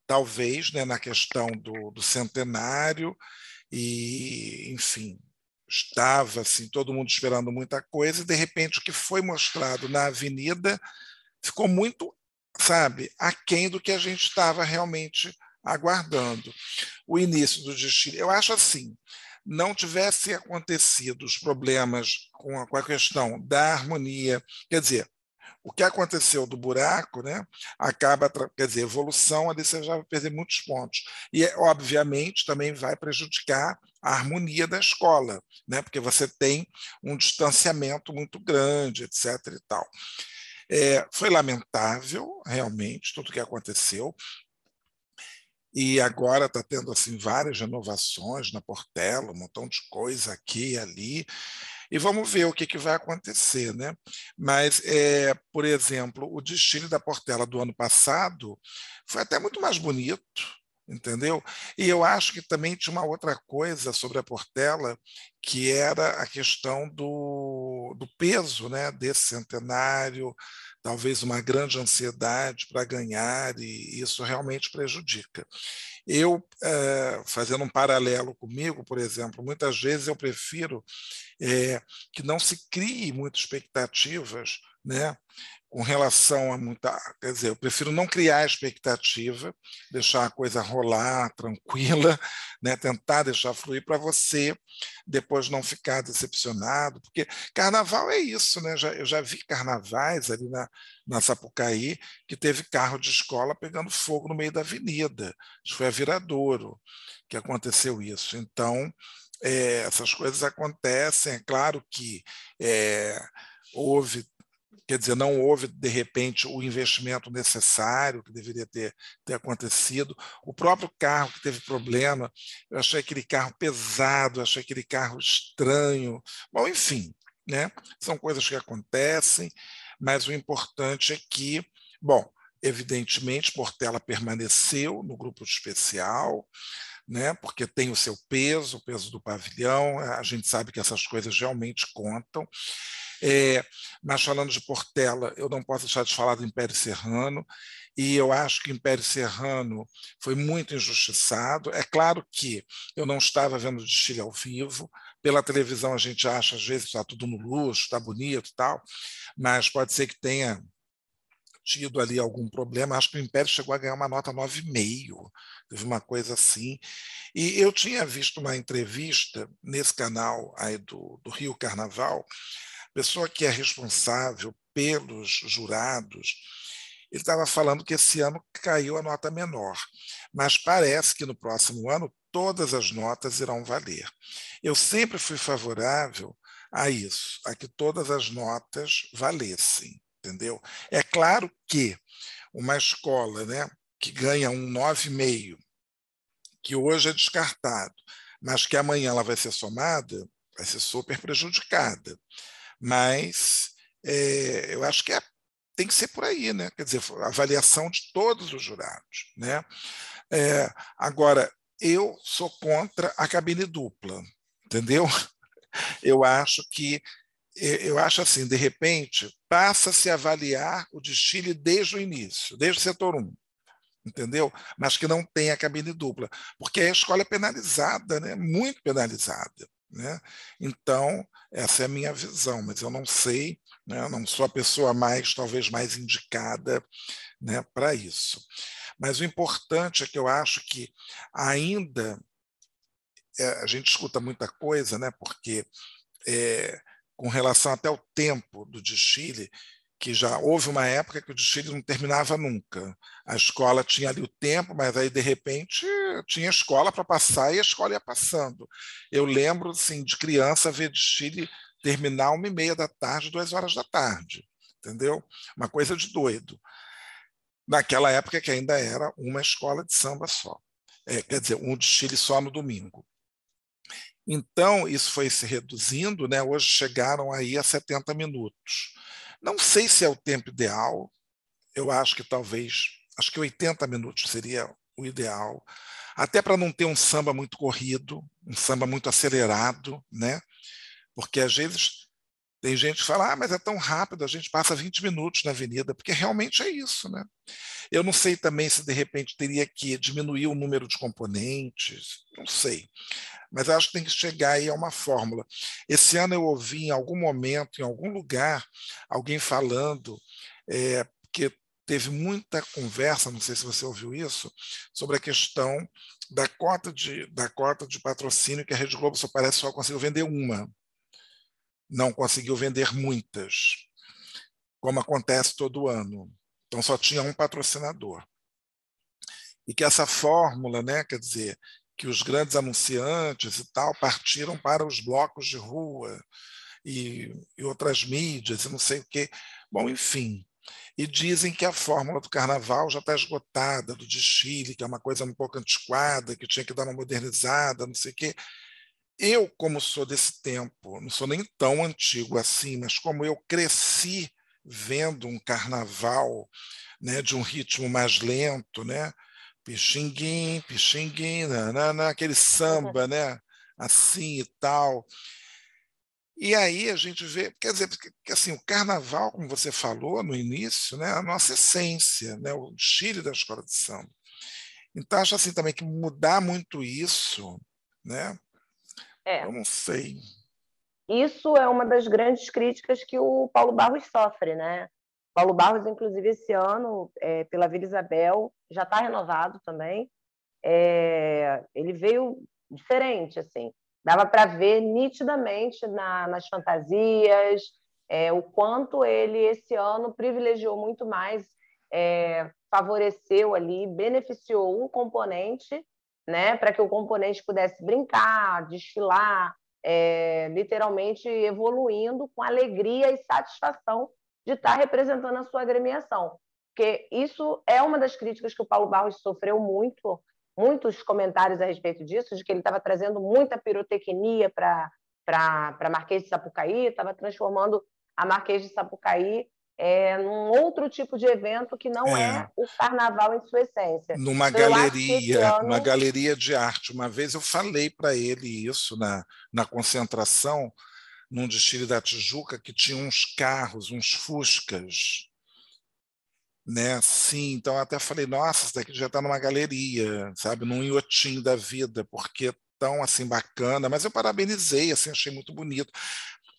talvez, né, na questão do, do centenário, e, enfim, estava assim, todo mundo esperando muita coisa, e de repente o que foi mostrado na avenida ficou muito, sabe, aquém do que a gente estava realmente aguardando. O início do desfile, eu acho assim, não tivesse acontecido os problemas com a, com a questão da harmonia, quer dizer, o que aconteceu do buraco, né, acaba, quer dizer, evolução, ali você já vai perder muitos pontos. E, obviamente, também vai prejudicar a harmonia da escola, né, porque você tem um distanciamento muito grande, etc. E tal. É, foi lamentável, realmente, tudo o que aconteceu e agora está tendo assim várias renovações na Portela, um montão de coisa aqui e ali, e vamos ver o que, que vai acontecer. Né? Mas, é, por exemplo, o desfile da Portela do ano passado foi até muito mais bonito, entendeu? E eu acho que também tinha uma outra coisa sobre a Portela, que era a questão do, do peso né, desse centenário, talvez uma grande ansiedade para ganhar, e isso realmente prejudica. Eu, é, fazendo um paralelo comigo, por exemplo, muitas vezes eu prefiro é, que não se crie muitas expectativas né, com relação a muita. Quer dizer, eu prefiro não criar expectativa, deixar a coisa rolar tranquila, né, tentar deixar fluir para você depois não ficar decepcionado, porque carnaval é isso, né? Já, eu já vi carnavais ali na, na Sapucaí que teve carro de escola pegando fogo no meio da avenida. Isso foi a Viradouro que aconteceu isso. Então, é, essas coisas acontecem. É claro que é, houve quer dizer, não houve, de repente, o investimento necessário que deveria ter, ter acontecido. O próprio carro que teve problema, eu achei aquele carro pesado, achei aquele carro estranho. Bom, enfim, né? são coisas que acontecem, mas o importante é que, bom, evidentemente, Portela permaneceu no grupo especial, né, porque tem o seu peso, o peso do pavilhão, a gente sabe que essas coisas realmente contam. É, mas falando de Portela, eu não posso deixar de falar do Império Serrano, e eu acho que o Império Serrano foi muito injustiçado. É claro que eu não estava vendo o desfile ao vivo, pela televisão a gente acha, às vezes, está tudo no luxo, está bonito e tal, mas pode ser que tenha tido ali algum problema. Acho que o Império chegou a ganhar uma nota 9,5, teve uma coisa assim. E eu tinha visto uma entrevista nesse canal aí do, do Rio Carnaval, pessoa que é responsável pelos jurados, ele estava falando que esse ano caiu a nota menor, mas parece que no próximo ano todas as notas irão valer. Eu sempre fui favorável a isso, a que todas as notas valessem entendeu? É claro que uma escola né, que ganha um 9,5, que hoje é descartado, mas que amanhã ela vai ser somada, vai ser super prejudicada. Mas é, eu acho que é, tem que ser por aí, né? Quer dizer, avaliação de todos os jurados. Né? É, agora, eu sou contra a cabine dupla, entendeu? Eu acho que eu acho assim, de repente, passa-se a avaliar o desfile desde o início, desde o setor 1, entendeu? Mas que não tem a cabine dupla, porque a escola é penalizada, né? muito penalizada. Né? Então, essa é a minha visão, mas eu não sei, né? não sou a pessoa mais, talvez, mais indicada né, para isso. Mas o importante é que eu acho que ainda é, a gente escuta muita coisa, né? porque é, com relação até ao tempo do desfile, que já houve uma época que o desfile não terminava nunca. A escola tinha ali o tempo, mas aí de repente tinha escola para passar e a escola ia passando. Eu lembro assim de criança ver desfile terminar uma e meia da tarde, duas horas da tarde, entendeu? Uma coisa de doido. Naquela época que ainda era uma escola de samba só, é, quer dizer, um desfile só no domingo. Então, isso foi se reduzindo, né? hoje chegaram aí a 70 minutos. Não sei se é o tempo ideal, eu acho que talvez, acho que 80 minutos seria o ideal, até para não ter um samba muito corrido, um samba muito acelerado, né? Porque às vezes tem gente que fala, ah, mas é tão rápido, a gente passa 20 minutos na avenida, porque realmente é isso, né? Eu não sei também se de repente teria que diminuir o número de componentes, não sei mas acho que tem que chegar aí a uma fórmula. Esse ano eu ouvi em algum momento, em algum lugar, alguém falando é, que teve muita conversa, não sei se você ouviu isso, sobre a questão da cota de, da cota de patrocínio que a Rede Globo só parece só conseguiu vender uma. Não conseguiu vender muitas, como acontece todo ano. Então só tinha um patrocinador. E que essa fórmula, né, quer dizer, que os grandes anunciantes e tal partiram para os blocos de rua e, e outras mídias e não sei o quê. Bom, enfim. E dizem que a fórmula do carnaval já está esgotada, do desfile, que é uma coisa um pouco antiquada, que tinha que dar uma modernizada, não sei o quê. Eu, como sou desse tempo, não sou nem tão antigo assim, mas como eu cresci vendo um carnaval né, de um ritmo mais lento, né, Pixinguim, Pixinguim, nanana, aquele samba, né? Assim e tal. E aí a gente vê, quer dizer, que assim, o carnaval, como você falou no início, né, a nossa essência, né, o Chile da escola de samba. Então acho assim também que mudar muito isso, né? É. Eu não sei. Isso é uma das grandes críticas que o Paulo Barros sofre, né? Paulo Barros, inclusive, esse ano, é, pela Vila Isabel, já está renovado também. É, ele veio diferente, assim. Dava para ver nitidamente na, nas fantasias é, o quanto ele, esse ano, privilegiou muito mais, é, favoreceu ali, beneficiou um componente, né, para que o componente pudesse brincar, desfilar, é, literalmente evoluindo com alegria e satisfação de estar tá representando a sua agremiação. Porque isso é uma das críticas que o Paulo Barros sofreu muito, muitos comentários a respeito disso, de que ele estava trazendo muita pirotecnia para a Marquês de Sapucaí, estava transformando a Marquês de Sapucaí é, num outro tipo de evento que não é, é o carnaval em sua essência. Numa então, galeria, ano... uma galeria de arte. Uma vez eu falei para ele isso na, na concentração, num desfile da Tijuca que tinha uns carros, uns Fuscas, né? Sim, então até falei, nossa, isso daqui já está numa galeria, sabe, num iotinho da vida, porque tão assim bacana. Mas eu parabenizei, assim, achei muito bonito.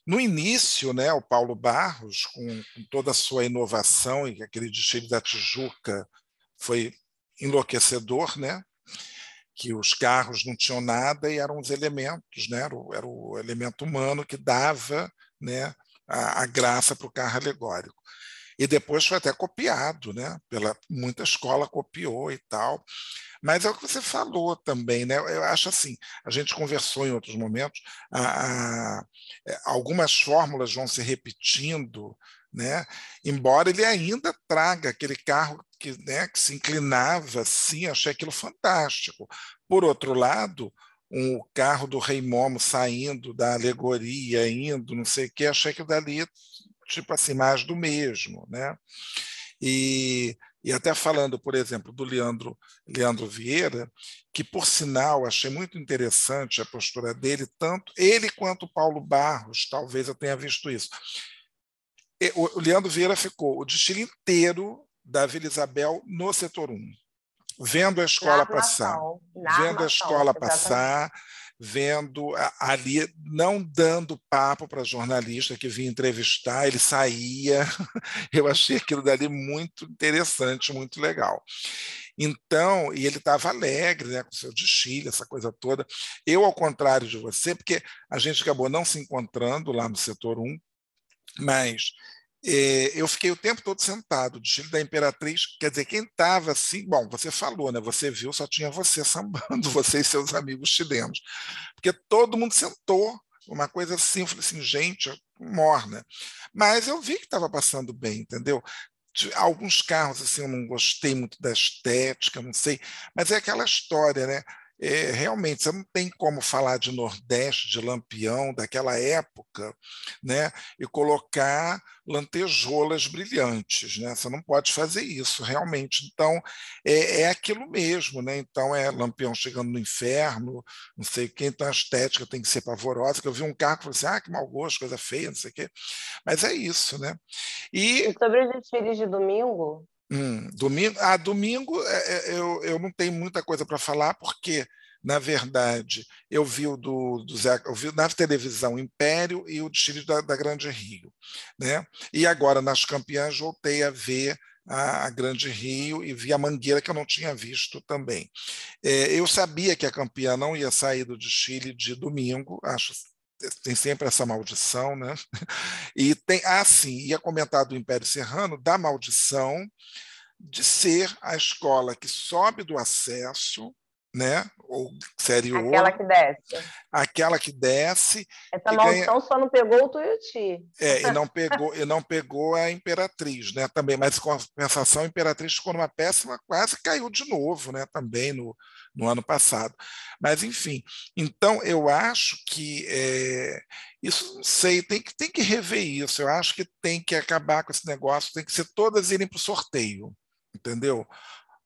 No início, né, o Paulo Barros, com, com toda a sua inovação e aquele desfile da Tijuca foi enlouquecedor, né? que os carros não tinham nada e eram os elementos, né? era, o, era o elemento humano que dava né, a, a graça para o carro alegórico. E depois foi até copiado, né? Pela, muita escola copiou e tal. Mas é o que você falou também, né? Eu acho assim, a gente conversou em outros momentos, a, a, é, algumas fórmulas vão se repetindo, né? Embora ele ainda traga aquele carro que, né, que se inclinava assim, achei aquilo fantástico. Por outro lado, um carro do Rei Momo saindo da alegoria, indo, não sei o que, achei que dali, tipo assim, mais do mesmo, né? E, e até falando, por exemplo, do Leandro, Leandro Vieira, que, por sinal, achei muito interessante a postura dele, tanto ele quanto Paulo Barros, talvez eu tenha visto isso. O Leandro Vieira ficou o desfile inteiro da Vila Isabel no setor 1, vendo a escola passar, vendo a escola passar, vendo ali, não dando papo para jornalista que vinha entrevistar, ele saía. Eu achei aquilo dali muito interessante, muito legal. Então, e ele estava alegre, né, com seu desfile, essa coisa toda. Eu, ao contrário de você, porque a gente acabou não se encontrando lá no setor 1, mas eu fiquei o tempo todo sentado, o desfile da Imperatriz, quer dizer, quem estava assim, bom, você falou, né? Você viu, só tinha você sambando, você e seus amigos chilenos, porque todo mundo sentou, uma coisa assim, eu falei assim, gente, morna. Mas eu vi que estava passando bem, entendeu? Alguns carros assim eu não gostei muito da estética, não sei, mas é aquela história, né? É, realmente você não tem como falar de Nordeste, de Lampião, daquela época, né, e colocar lantejoulas brilhantes, né? Você não pode fazer isso, realmente. Então, é, é aquilo mesmo, né? Então, é Lampião chegando no inferno, não sei o então a estética tem que ser pavorosa. Que eu vi um carro e assim, ah, que mau gosto, coisa feia, não sei o quê. Mas é isso, né? E, e sobre os desfiles de domingo, Hum, domingo, ah, domingo é, é, eu, eu não tenho muita coisa para falar, porque, na verdade, eu vi o do, do Zé, eu vi na televisão Império e o desfile da, da Grande Rio. Né? E agora, nas campeãs, voltei a ver a, a, Grande Rio e vi a Mangueira, que eu não tinha visto também. É, eu sabia que a campeã não ia sair do desfile de domingo, acho tem sempre essa maldição, né? E tem, ah, sim, ia comentar do Império Serrano, da maldição de ser a escola que sobe do acesso, né? Ou série Aquela que desce. Aquela que desce. Essa maldição ganha... só não pegou o Tuiuti. É, e não pegou, e não pegou a Imperatriz, né? Também, mas com a compensação, a Imperatriz ficou numa péssima, quase caiu de novo, né? Também no, no ano passado. Mas, enfim, então eu acho que é, isso, não sei, tem que, tem que rever isso. Eu acho que tem que acabar com esse negócio, tem que ser todas irem para o sorteio, entendeu?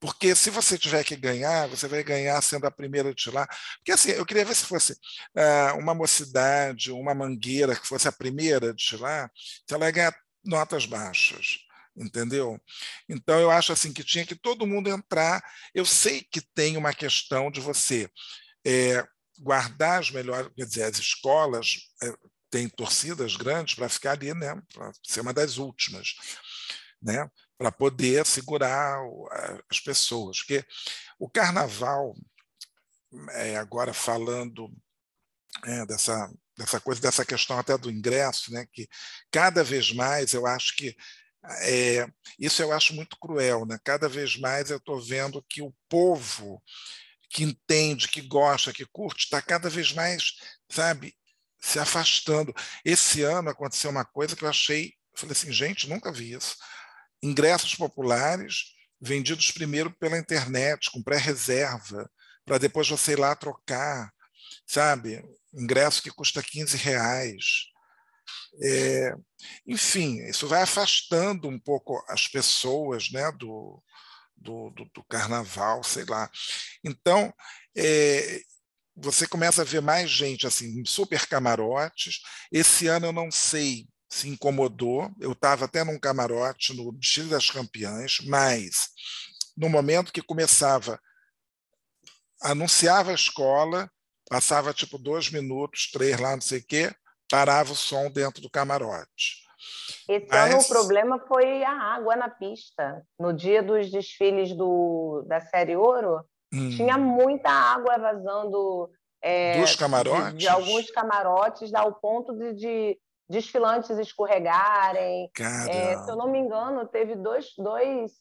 Porque se você tiver que ganhar, você vai ganhar sendo a primeira de lá. Porque assim, eu queria ver se fosse uh, uma mocidade, uma mangueira que fosse a primeira de lá, se ela ia ganhar notas baixas entendeu? Então eu acho assim que tinha que todo mundo entrar. Eu sei que tem uma questão de você é, guardar as melhores, quer dizer, as escolas é, têm torcidas grandes para ficar ali, né? Para ser uma das últimas, né? Para poder segurar as pessoas, porque o carnaval, é, agora falando é, dessa dessa coisa, dessa questão até do ingresso, né? Que cada vez mais eu acho que é, isso eu acho muito cruel. Né? Cada vez mais eu estou vendo que o povo que entende, que gosta, que curte, está cada vez mais, sabe, se afastando. Esse ano aconteceu uma coisa que eu achei, falei assim, gente, nunca vi isso. Ingressos populares vendidos primeiro pela internet, com pré-reserva, para depois você ir lá trocar, sabe? Ingresso que custa 15 reais. É, enfim, isso vai afastando um pouco as pessoas né, do, do, do, do carnaval, sei lá. Então, é, você começa a ver mais gente assim, super camarotes. Esse ano eu não sei se incomodou. Eu estava até num camarote no Chile das Campeãs, mas no momento que começava, anunciava a escola, passava tipo dois minutos, três lá, não sei o quê, parava o som dentro do camarote. Esse Mas... ano o problema foi a água na pista. No dia dos desfiles do, da série Ouro, hum. tinha muita água vazando é, dos camarotes? De, de, alguns camarotes, ao ponto de, de desfilantes escorregarem. É, se eu não me engano, teve dois, dois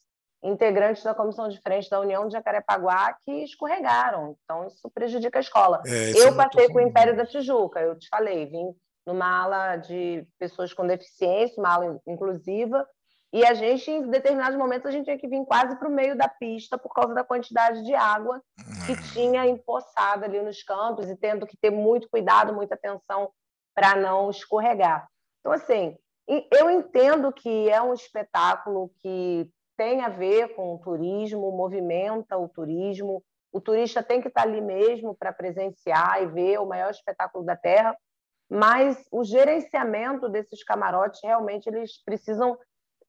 integrantes da comissão de frente da União de Jacarepaguá que escorregaram. Então, isso prejudica a escola. É, eu é passei com o Império da Tijuca, eu te falei, vim numa ala de pessoas com deficiência, uma ala inclusiva, e a gente, em determinados momentos, a gente tinha que vir quase para o meio da pista por causa da quantidade de água que hum. tinha empoçada ali nos campos e tendo que ter muito cuidado, muita atenção para não escorregar. Então, assim, eu entendo que é um espetáculo que tem a ver com o turismo, movimenta o turismo. O turista tem que estar ali mesmo para presenciar e ver o maior espetáculo da Terra, mas o gerenciamento desses camarotes realmente eles precisam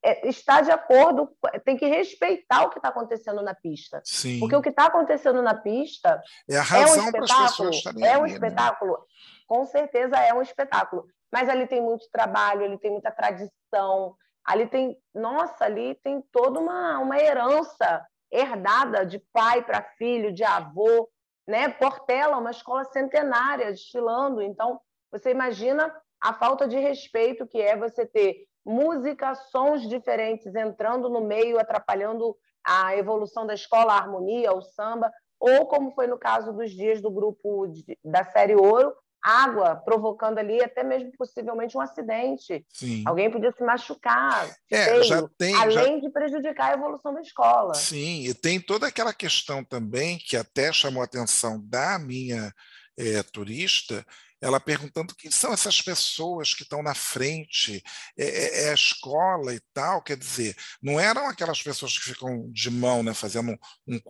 é, estar de acordo, tem que respeitar o que está acontecendo na pista. Sim. Porque o que está acontecendo na pista é, a razão é um espetáculo, é um ali, né? espetáculo, né? com certeza é um espetáculo. Mas ali tem muito trabalho, ali tem muita tradição, ali tem, nossa, ali tem toda uma, uma herança herdada de pai para filho, de avô, né? Portela, uma escola centenária desfilando, então você imagina a falta de respeito que é você ter música, sons diferentes entrando no meio, atrapalhando a evolução da escola, a harmonia, o samba, ou como foi no caso dos dias do grupo de, da série Ouro, água provocando ali até mesmo possivelmente um acidente. Sim. Alguém podia se machucar, é, feio, já tem, além já... de prejudicar a evolução da escola. Sim, e tem toda aquela questão também que até chamou a atenção da minha é, turista, ela perguntando quem são essas pessoas que estão na frente, é, é, é, a escola e tal, quer dizer, não eram aquelas pessoas que ficam de mão, né, fazendo um,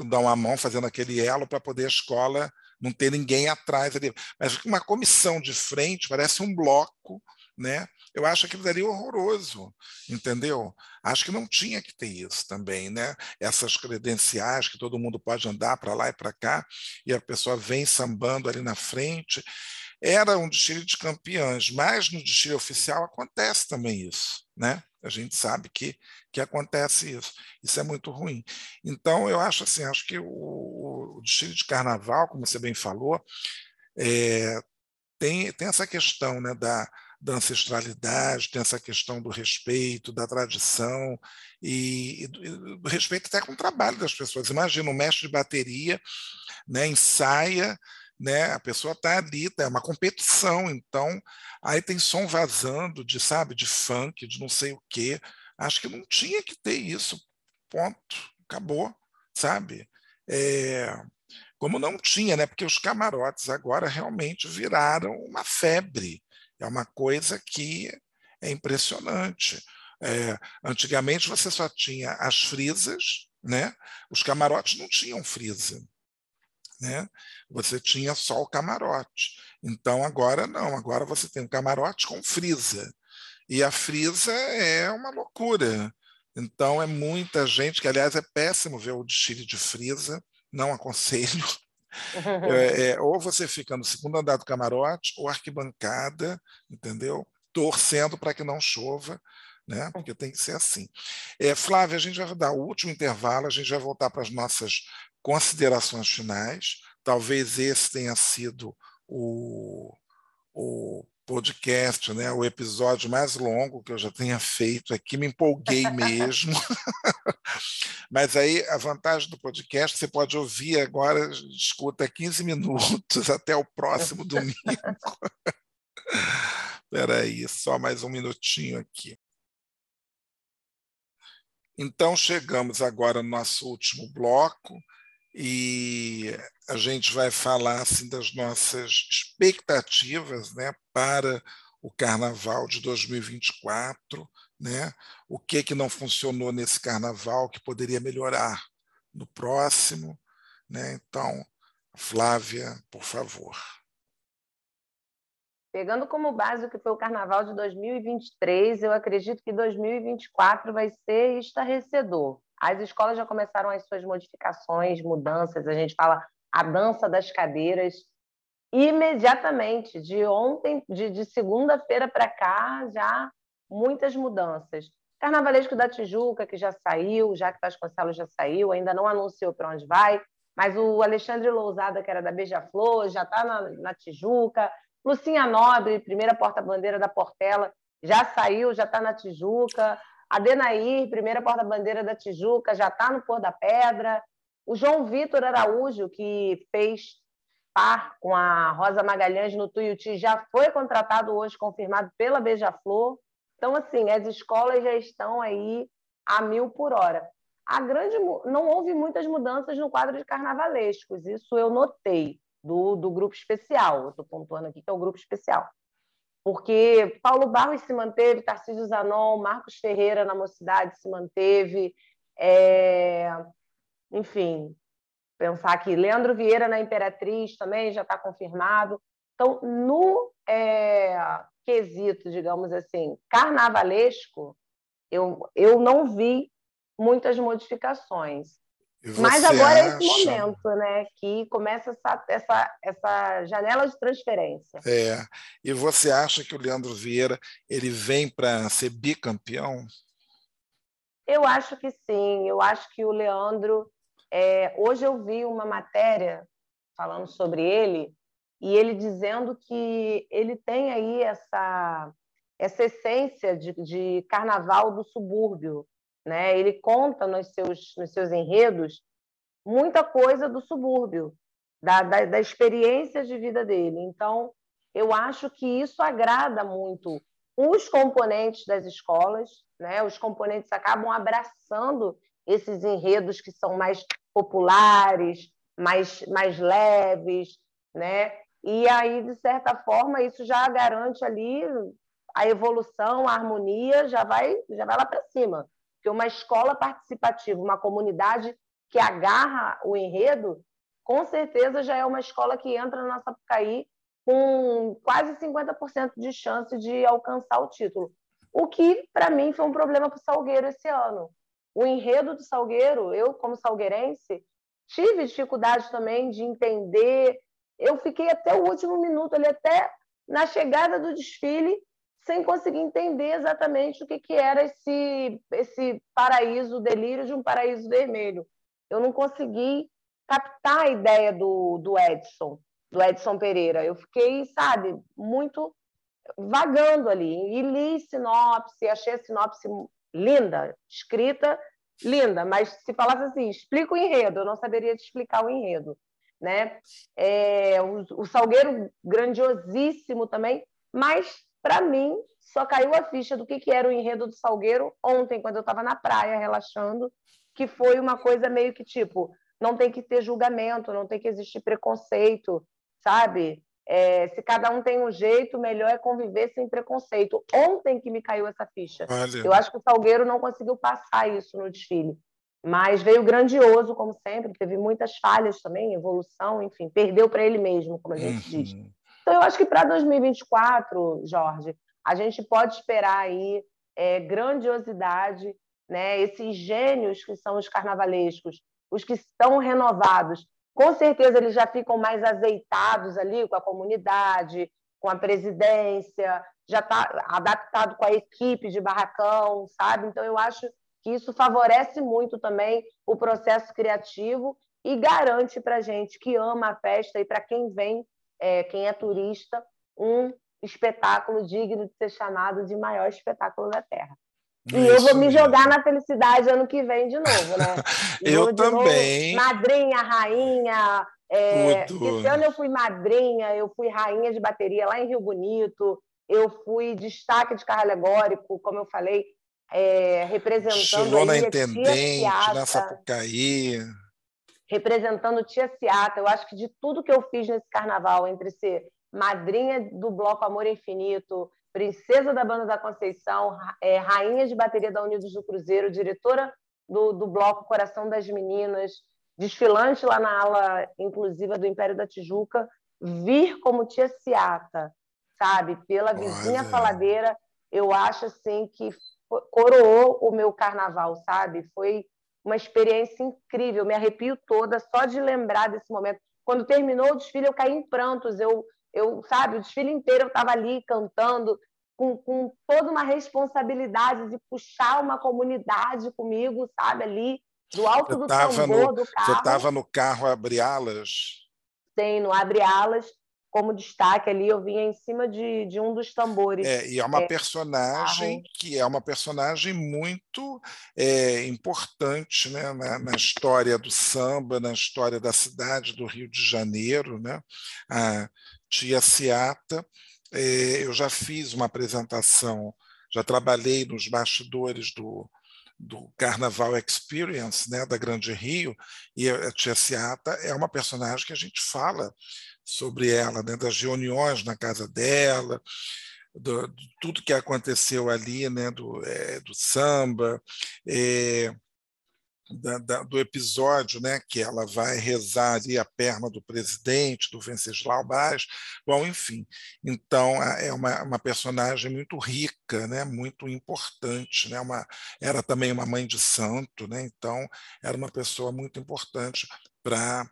um dão a mão, fazendo aquele elo para poder a escola não ter ninguém atrás ali. Mas uma comissão de frente parece um bloco, né? Eu acho aquilo dali horroroso, entendeu? Acho que não tinha que ter isso também, né? Essas credenciais que todo mundo pode andar para lá e para cá e a pessoa vem sambando ali na frente. Era um desfile de campeãs, mas no desfile oficial acontece também isso, né? A gente sabe que, que acontece isso. Isso é muito ruim. Então, eu acho assim, acho que o, o desfile de carnaval, como você bem falou, é, tem, tem essa questão né, da, da ancestralidade, tem essa questão do respeito, da tradição e, e, respeito até com o trabalho das pessoas. Imagina um mestre de bateria, né, ensaia, né, a pessoa está ali, é uma competição, então aí tem som vazando de, sabe, de funk, de não sei o quê. Acho que não tinha que ter isso. Ponto. Acabou, sabe? É, como não tinha, né? Porque os camarotes agora realmente viraram uma febre. É uma coisa que é impressionante. É, antigamente você só tinha as frisas, né? Os camarotes não tinham frisa né? Você tinha só o camarote. Então agora não, agora você tem um camarote com frisa. E a frisa é uma loucura. Então é muita gente, que aliás é péssimo ver o desfile de frisa, não aconselho. É, é, ou você fica no segundo andar do camarote, ou arquibancada, entendeu? Torcendo para que não chova, né? Porque tem que ser assim. É, Flávia, a gente vai dar o último intervalo, a gente vai voltar para as nossas considerações finais. Talvez esse tenha sido o, o podcast, né, o episódio mais longo que eu já tenha feito aqui, me empolguei mesmo. Mas aí a vantagem do podcast, você pode ouvir agora, escuta 15 minutos até o próximo domingo. Espera aí, só mais um minutinho aqui. Então chegamos agora no nosso último bloco, e a gente vai falar assim das nossas expectativas, né, para o Carnaval de 2024, né? O que que não funcionou nesse Carnaval que poderia melhorar no próximo, né? Então, Flávia, por favor. Pegando como base o que foi o Carnaval de 2023, eu acredito que 2024 vai ser estarrecedor. As escolas já começaram as suas modificações, mudanças, a gente fala a dança das cadeiras. Imediatamente, de ontem, de, de segunda-feira para cá, já muitas mudanças. Carnavalesco da Tijuca, que já saiu, já que Vasconcelos já saiu, ainda não anunciou para onde vai, mas o Alexandre Lousada, que era da Beija-Flor, já está na, na Tijuca. Lucinha Nobre, primeira porta-bandeira da Portela, já saiu, já está na Tijuca. Adenair, primeira porta-bandeira da Tijuca, já está no Pôr da Pedra. O João Vitor Araújo, que fez par com a Rosa Magalhães no Tuiuti, já foi contratado hoje, confirmado pela Beija-Flor. Então, assim, as escolas já estão aí a mil por hora. A grande, não houve muitas mudanças no quadro de carnavalescos, isso eu notei, do, do grupo especial. Estou pontuando aqui que é o grupo especial porque Paulo Barros se manteve, Tarcísio Zanon, Marcos Ferreira na Mocidade se manteve, é... enfim, pensar aqui, Leandro Vieira na Imperatriz também já está confirmado. Então, no é... quesito, digamos assim, carnavalesco, eu, eu não vi muitas modificações. Mas agora acha... é esse momento, né? Que começa essa, essa, essa janela de transferência. É. E você acha que o Leandro Vieira ele vem para ser bicampeão? Eu acho que sim. Eu acho que o Leandro. É... Hoje eu vi uma matéria falando sobre ele e ele dizendo que ele tem aí essa essa essência de, de carnaval do subúrbio. Né? Ele conta nos seus, nos seus enredos muita coisa do subúrbio, da, da, da experiência de vida dele. Então, eu acho que isso agrada muito os componentes das escolas, né? Os componentes acabam abraçando esses enredos que são mais populares, mais, mais leves, né? E aí, de certa forma, isso já garante ali a evolução, a harmonia, já vai, já vai lá para cima. Porque uma escola participativa, uma comunidade que agarra o enredo, com certeza já é uma escola que entra na Sapucaí com quase 50% de chance de alcançar o título. O que, para mim, foi um problema para o Salgueiro esse ano. O enredo do Salgueiro, eu, como salgueirense, tive dificuldade também de entender. Eu fiquei até o último minuto ali, até na chegada do desfile, sem conseguir entender exatamente o que, que era esse, esse paraíso, delírio de um paraíso vermelho. Eu não consegui captar a ideia do, do Edson do Edson Pereira. Eu fiquei, sabe, muito vagando ali. E li sinopse, achei a sinopse linda, escrita linda, mas se falasse assim, explica o enredo, eu não saberia te explicar o enredo. Né? É, o, o Salgueiro, grandiosíssimo também, mas para mim só caiu a ficha do que, que era o enredo do Salgueiro ontem, quando eu estava na praia relaxando, que foi uma coisa meio que tipo, não tem que ter julgamento, não tem que existir preconceito, sabe? É, se cada um tem um jeito, melhor é conviver sem preconceito. Ontem que me caiu essa ficha. Olha. Eu acho que o Salgueiro não conseguiu passar isso no desfile. Mas veio grandioso, como sempre, teve muitas falhas também, evolução, enfim, perdeu para ele mesmo, como a gente uhum. diz. Então, eu acho que para 2024, Jorge, a gente pode esperar aí é, grandiosidade, né? esses gênios que são os carnavalescos, os que estão renovados, com certeza eles já ficam mais azeitados ali com a comunidade, com a presidência, já está adaptado com a equipe de barracão, sabe? Então, eu acho que isso favorece muito também o processo criativo e garante para a gente que ama a festa e para quem vem, é, quem é turista, um espetáculo digno de ser chamado de maior espetáculo da Terra. E Isso eu vou me jogar na felicidade ano que vem de novo, né? eu também. Novo, madrinha, rainha. É, esse ano eu fui madrinha, eu fui rainha de bateria lá em Rio Bonito, eu fui destaque de carro alegórico, como eu falei, é, representando. Chegou na Intendente, na Sapucaí. Representando Tia Ciata. Eu acho que de tudo que eu fiz nesse carnaval, entre ser madrinha do Bloco Amor Infinito, princesa da Banda da Conceição, é, rainha de bateria da Unidos do Cruzeiro, diretora do, do bloco Coração das Meninas, desfilante lá na ala inclusiva do Império da Tijuca, vir como tia Ciata, sabe? Pela vizinha Olha. faladeira, eu acho assim que coroou o meu carnaval, sabe? Foi uma experiência incrível, me arrepio toda só de lembrar desse momento. Quando terminou o desfile, eu caí em prantos, eu eu, sabe, o desfile inteiro eu estava ali cantando, com, com toda uma responsabilidade de puxar uma comunidade comigo, sabe, ali, do alto você do tambor no, do carro. Você estava no carro Abre-Alas? Sim, no Abre-Alas, como destaque ali, eu vinha em cima de, de um dos tambores. É, e é uma é, personagem que é uma personagem muito é, importante né, na, na, história do samba, na história da cidade do Rio de Janeiro. Né? A Tia Ciata, é, eu já fiz uma apresentação, já trabalhei nos bastidores do, do Carnaval Experience, né, da Grande Rio, e a Tia Ciata é uma personagem que a gente fala sobre ela, né, das reuniões na casa dela, do, de tudo que aconteceu ali, né, do, é, do samba, é, da, da, do episódio, né, que ela vai rezar ali a perna do presidente, do Venceslau Braz, bom, enfim. Então, é uma, uma personagem muito rica, né, muito importante, né, uma, era também uma mãe de santo, né, então era uma pessoa muito importante para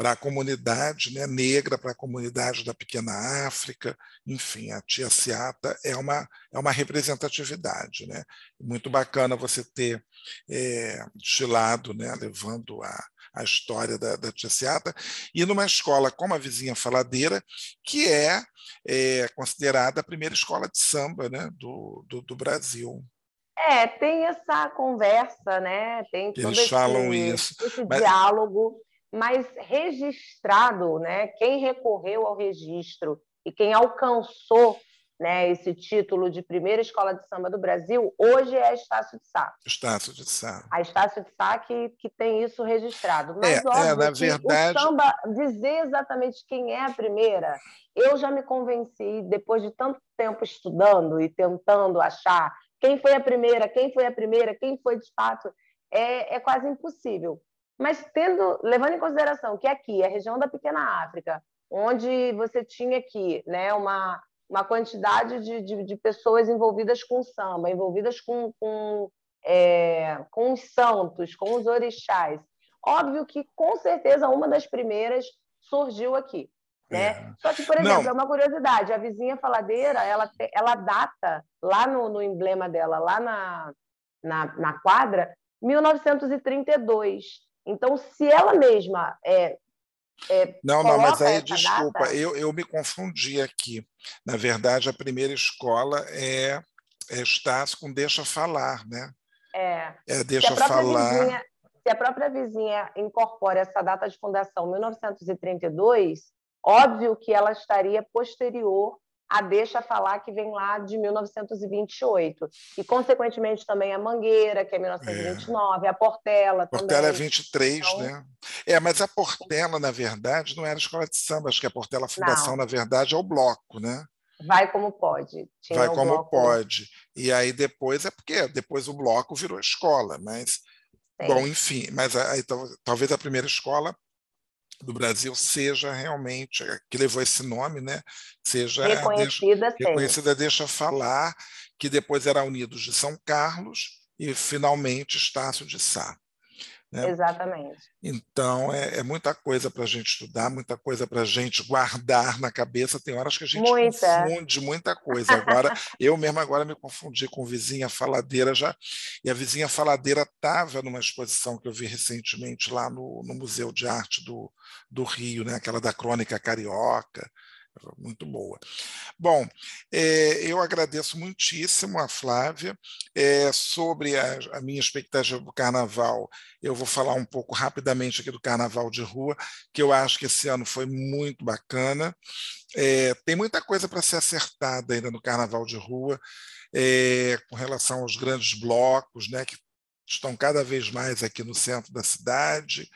para a comunidade né, negra, para a comunidade da pequena África, enfim, a tia Ciata é uma, é uma representatividade. Né? Muito bacana você ter é, né, levando a, a história da, da Tia Seata, e numa escola como a Vizinha Faladeira, que é, é considerada a primeira escola de samba né, do, do, do Brasil. É, tem essa conversa, né? Tem Eles esse, falam isso. esse mas... diálogo, mas registrado, né? Quem recorreu ao registro e quem alcançou né, esse título de primeira escola de samba do Brasil, hoje é a Estácio de Sá. Estácio de Sá. A Estácio de Sá que, que tem isso registrado. Mas, é, óbvio, é, na verdade... o samba, dizer exatamente quem é a primeira, eu já me convenci, depois de tanto tempo estudando e tentando achar quem foi a primeira, quem foi a primeira, quem foi de fato, é, é quase impossível. Mas tendo, levando em consideração que aqui, a região da Pequena África, onde você tinha aqui né, uma, uma quantidade de, de, de pessoas envolvidas com samba, envolvidas com, com, é, com os santos, com os orixás. Óbvio que, com certeza, uma das primeiras surgiu aqui. Né? É. Só que, por exemplo, Não. é uma curiosidade, a vizinha faladeira, ela, ela data lá no, no emblema dela, lá na, na, na, quadra, 1932. Então, se ela mesma é, é, não, não, mas aí, desculpa, data... eu, eu me confundi aqui. Na verdade, a primeira escola é, é Estácio com Deixa Falar, né? É. é deixa falar. Vizinha, se a própria vizinha incorpora essa data de fundação, 1932, óbvio que ela estaria posterior a Deixa Falar, que vem lá de 1928. E, consequentemente, também a Mangueira, que é 1929, é. a Portela. Portela também. é 23, então... né? É, mas a Portela, na verdade, não era escola de samba, acho que a Portela a Fundação, não. na verdade, é o bloco, né? Vai como pode. Tinha Vai como bloco... pode. E aí depois é porque depois o bloco virou escola, mas. Sim. Bom, enfim, mas aí talvez a primeira escola do Brasil seja realmente, que levou esse nome, né? seja reconhecida, deixa, reconhecida deixa falar, que depois era Unidos de São Carlos e finalmente Estácio de Sá. Né? Exatamente. Então, é, é muita coisa para a gente estudar, muita coisa para a gente guardar na cabeça. Tem horas que a gente muita. confunde muita coisa. Agora, eu mesmo agora me confundi com vizinha faladeira já. E a vizinha faladeira estava numa exposição que eu vi recentemente lá no, no Museu de Arte do, do Rio, né? aquela da Crônica Carioca muito boa. Bom, é, eu agradeço muitíssimo a Flávia. É, sobre a, a, minha expectativa do carnaval, eu vou falar um pouco rapidamente aqui do carnaval de rua, que eu acho que esse ano foi muito bacana. É, tem muita coisa para ser acertada ainda no carnaval de rua, é, com relação aos grandes blocos, né, que estão cada vez mais aqui no centro da cidade.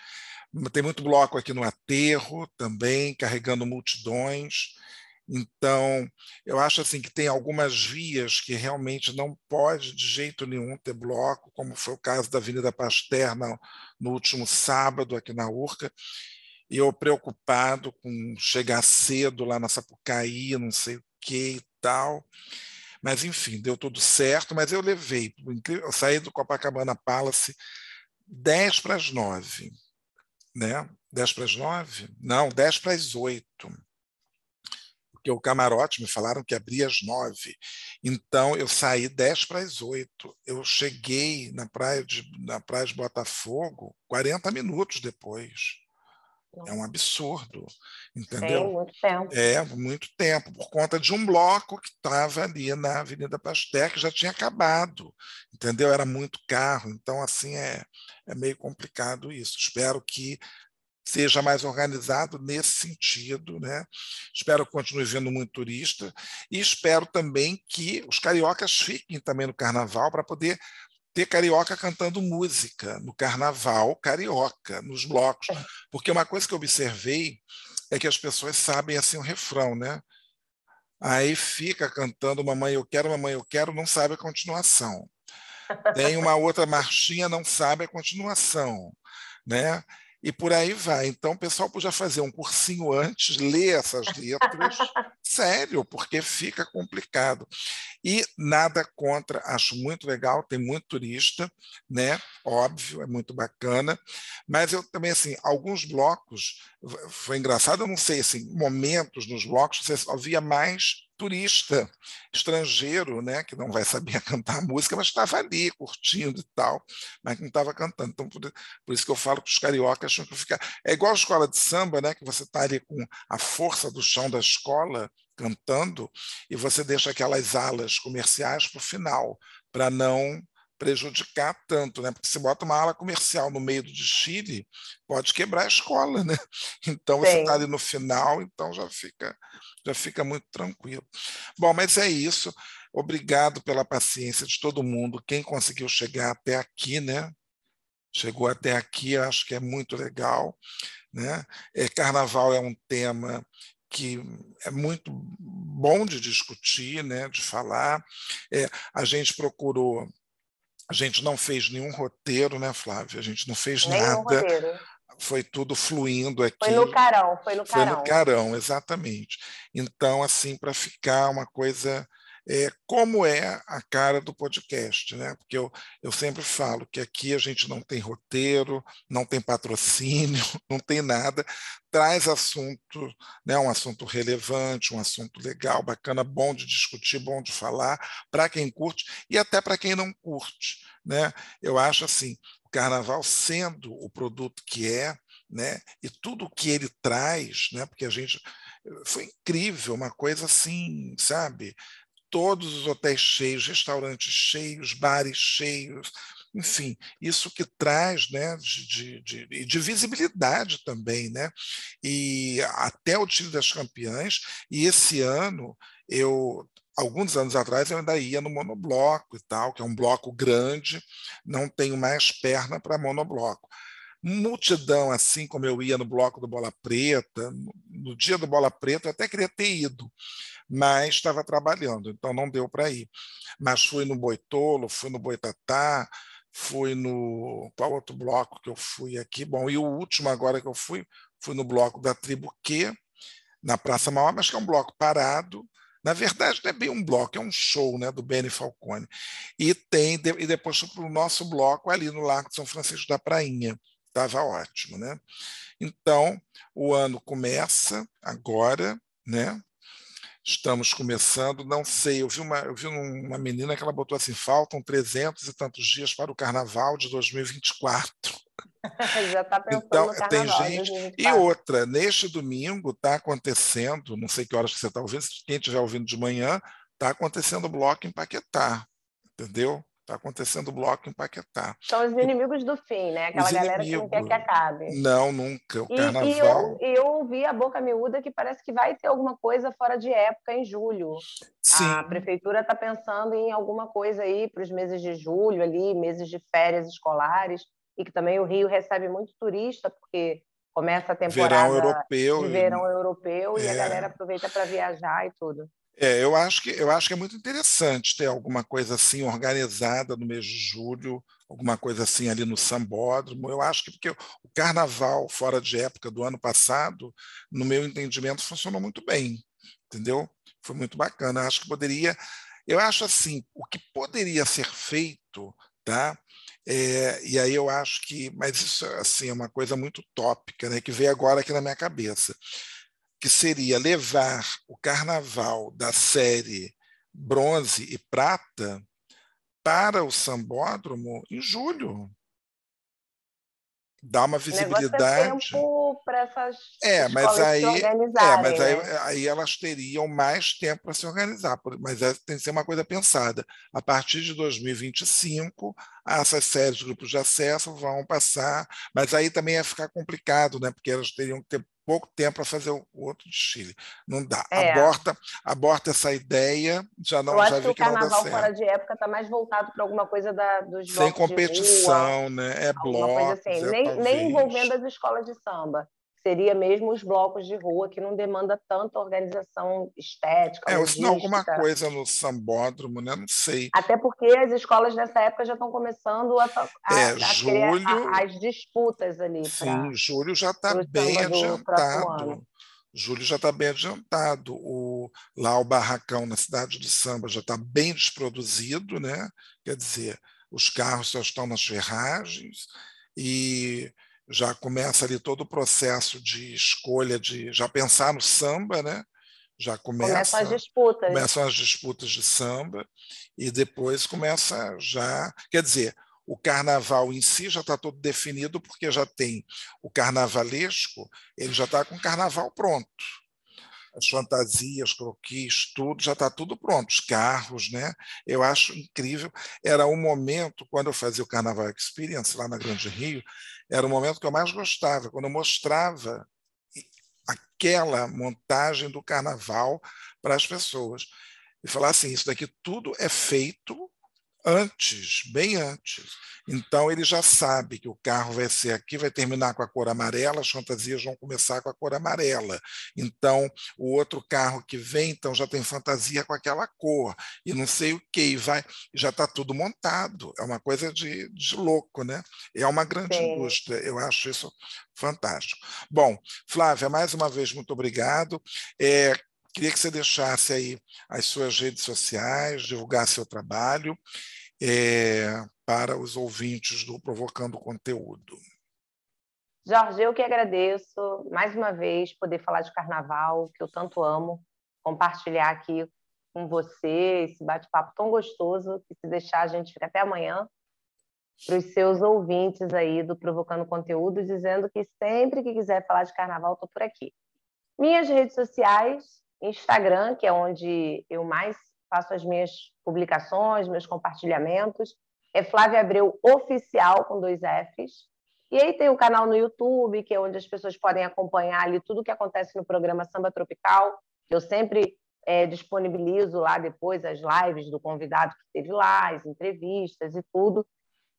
Tem muito bloco aqui no aterro também, carregando multidões. Então, eu acho assim que tem algumas vias que realmente não pode de jeito nenhum ter bloco, como foi o caso da Avenida Pasteur no, no último sábado aqui na Urca. E eu preocupado com chegar cedo lá na Sapucaí, não sei o que e tal. Mas, enfim, deu tudo certo. Mas eu levei, eu saí do Copacabana Palace 10 para as 9 né? 10 para as 9? Não, 10 para as 8. Porque o camarote me falaram que abria às 9. Então eu saí 10 para as 8. Eu cheguei na praia de, na praia de Botafogo 40 minutos depois. É um absurdo, entendeu? É muito tempo. É, muito tempo, por conta de um bloco que estava ali na Avenida Pasteur, que já tinha acabado, entendeu? Era muito carro, então, assim, é, é meio complicado isso. Espero que seja mais organizado nesse sentido, né? Espero que continue vendo muito turista e espero também que os cariocas fiquem também no carnaval para poder ter carioca cantando música no carnaval carioca, nos blocos. É. Porque uma coisa que eu observei é que as pessoas sabem assim o refrão, né? Aí fica cantando Mamãe eu quero, Mamãe eu quero, não sabe a continuação. Tem uma outra marchinha, não sabe a continuação, né? E por aí vai. Então, o pessoal podia fazer um cursinho antes, ler essas letras, sério, porque fica complicado. E nada contra, acho muito legal, tem muito turista, né? Óbvio, é muito bacana. Mas eu também, assim, alguns blocos foi engraçado, eu não sei, assim, momentos nos blocos você havia mais turista estrangeiro, né, que não vai saber cantar música, mas estava ali curtindo e tal, mas não estava cantando. Então, por, por, isso que eu falo que os cariocas que ficar. É igual a escola de samba, né, que você está ali com a força do chão da escola cantando e você deixa aquelas alas comerciais para o final, para não prejudicar tanto, né? Porque se bota uma ala comercial no meio do desfile, pode quebrar a escola, né? Então você está ali no final, então já fica, já fica muito tranquilo. Bom, mas é isso. Obrigado pela paciência de todo mundo. Quem conseguiu chegar até aqui, né? Chegou até aqui, acho que é muito legal, né? É, carnaval é um tema que é muito bom de discutir, né, de falar. É, a gente procurou a gente não fez nenhum roteiro, né, Flávia? A gente não fez Nenhum nada. Roteiro. Foi tudo fluindo aqui. Foi no carão, foi no carão. Foi no carão, exatamente. Então, assim, para ficar uma coisa é, como é a cara do podcast, né? Porque eu, eu sempre falo que aqui a gente não tem roteiro, não tem patrocínio, não tem nada, traz assunto, né, um assunto relevante, um assunto legal, bacana, bom de discutir, bom de falar, para quem curte e até para quem não curte. Né? Eu acho assim, o carnaval sendo o produto que é, né, e tudo que ele traz, né, porque a gente foi incrível, uma coisa assim, sabe? Todos os hotéis cheios, restaurantes cheios, bares cheios, enfim, isso que traz né, de, de, de, visibilidade também, né? E até o time das campeãs, e esse ano eu. Alguns anos atrás eu ainda ia no monobloco e tal, que é um bloco grande, não tenho mais perna para monobloco multidão, assim como eu ia no bloco do Bola Preta, no dia do Bola Preta, eu até queria ter ido, mas estava trabalhando, então não deu para ir. Mas fui no Boitolo, fui no Boitatá, fui no. Qual outro bloco que eu fui aqui? Bom, e o último agora que eu fui, fui no bloco da Tribo Q, na Praça Maior, mas que é um bloco parado. Na verdade, não é bem um bloco, é um show né, do Benny Falcone. E tem, e depois para o nosso bloco ali no Largo de São Francisco da Prainha. Estava ótimo, né? Então, o ano começa agora, né? Estamos começando, não sei, eu vi uma, eu vi uma menina que ela botou assim, faltam 300 e tantos dias para o carnaval de 2024. Já está pensando então, no carnaval, tem gente. E outra, neste domingo está acontecendo, não sei que horas que você está ouvindo, quem estiver ouvindo de manhã, está acontecendo o bloco em Paquetá, entendeu? Está acontecendo o bloco em Paquetá. São os inimigos do fim, né? Aquela galera que não quer que acabe. Não, nunca. O e, carnaval. E eu, eu ouvi a boca miúda que parece que vai ter alguma coisa fora de época em julho. Sim. A prefeitura está pensando em alguma coisa aí para os meses de julho, ali, meses de férias escolares, e que também o Rio recebe muito turista, porque começa a temporada verão europeu, de verão europeu é. e a é. galera aproveita para viajar e tudo. É, eu acho que eu acho que é muito interessante ter alguma coisa assim organizada no mês de julho, alguma coisa assim ali no Sambódromo. Eu acho que porque o carnaval fora de época do ano passado, no meu entendimento, funcionou muito bem, entendeu? Foi muito bacana. Eu acho que poderia, eu acho assim, o que poderia ser feito, tá? É, e aí eu acho que, mas isso assim é uma coisa muito tópica, né? Que veio agora aqui na minha cabeça que seria levar o carnaval da série bronze e prata para o sambódromo em julho. Dá uma visibilidade. É tempo para essas é, mas aí, é, mas aí, né? aí elas teriam mais tempo para se organizar. Mas é, tem que ser uma coisa pensada. A partir de 2025, essas séries, grupos de acesso vão passar, mas aí também ia ficar complicado, né? Porque elas teriam que ter pouco tempo para fazer o outro desfile. Não dá. É. Aborta, aborta essa ideia, já não Eu acho já que o carnaval fora de época está mais voltado para alguma coisa da, dos Sem competição, rua, né? É bloco. Assim. É, nem, nem envolvendo as escolas de samba seria mesmo os blocos de rua, que não demanda tanta organização estética. É, ou se não alguma coisa no sambódromo, né? Não sei. Até porque as escolas nessa época já estão começando a, a, é, a julho, a, as disputas ali. Sim, pra, julho já está bem adiantado. Julho já está bem adiantado. O, lá o barracão na cidade do samba já está bem desproduzido, né? Quer dizer, os carros só estão nas ferragens e já começa ali todo o processo de escolha de já pensar no samba, né? Já começa, começam as disputas. Começam as disputas de samba e depois começa já, quer dizer, o carnaval em si já está todo definido porque já tem o carnavalesco, ele já está com o carnaval pronto as fantasias, croquis, tudo, já está tudo pronto, os carros, né? Eu acho incrível. Era o momento, quando eu fazia o Carnaval Experience lá na Grande Rio, era o momento que eu mais gostava, quando eu mostrava aquela montagem do carnaval para as pessoas. E falar assim: isso daqui tudo é feito antes, bem antes. Então ele já sabe que o carro vai ser aqui, vai terminar com a cor amarela, as fantasias vão começar com a cor amarela. Então o outro carro que vem, então já tem fantasia com aquela cor e não sei o que, e vai, já está tudo montado. É uma coisa de, de louco, né? É uma grande Sim. indústria. Eu acho isso fantástico. Bom, Flávia, mais uma vez muito obrigado. É, Queria que você deixasse aí as suas redes sociais, divulgasse seu trabalho é, para os ouvintes do Provocando Conteúdo. Jorge, eu que agradeço mais uma vez poder falar de carnaval, que eu tanto amo, compartilhar aqui com você esse bate-papo tão gostoso, que se deixar a gente fica até amanhã, para os seus ouvintes aí do Provocando Conteúdo, dizendo que sempre que quiser falar de carnaval, estou por aqui. Minhas redes sociais, Instagram, que é onde eu mais faço as minhas publicações, meus compartilhamentos. É Flávia Abreu Oficial, com dois Fs. E aí tem o canal no YouTube, que é onde as pessoas podem acompanhar ali tudo o que acontece no programa Samba Tropical, eu sempre é, disponibilizo lá depois as lives do convidado que esteve lá, as entrevistas e tudo.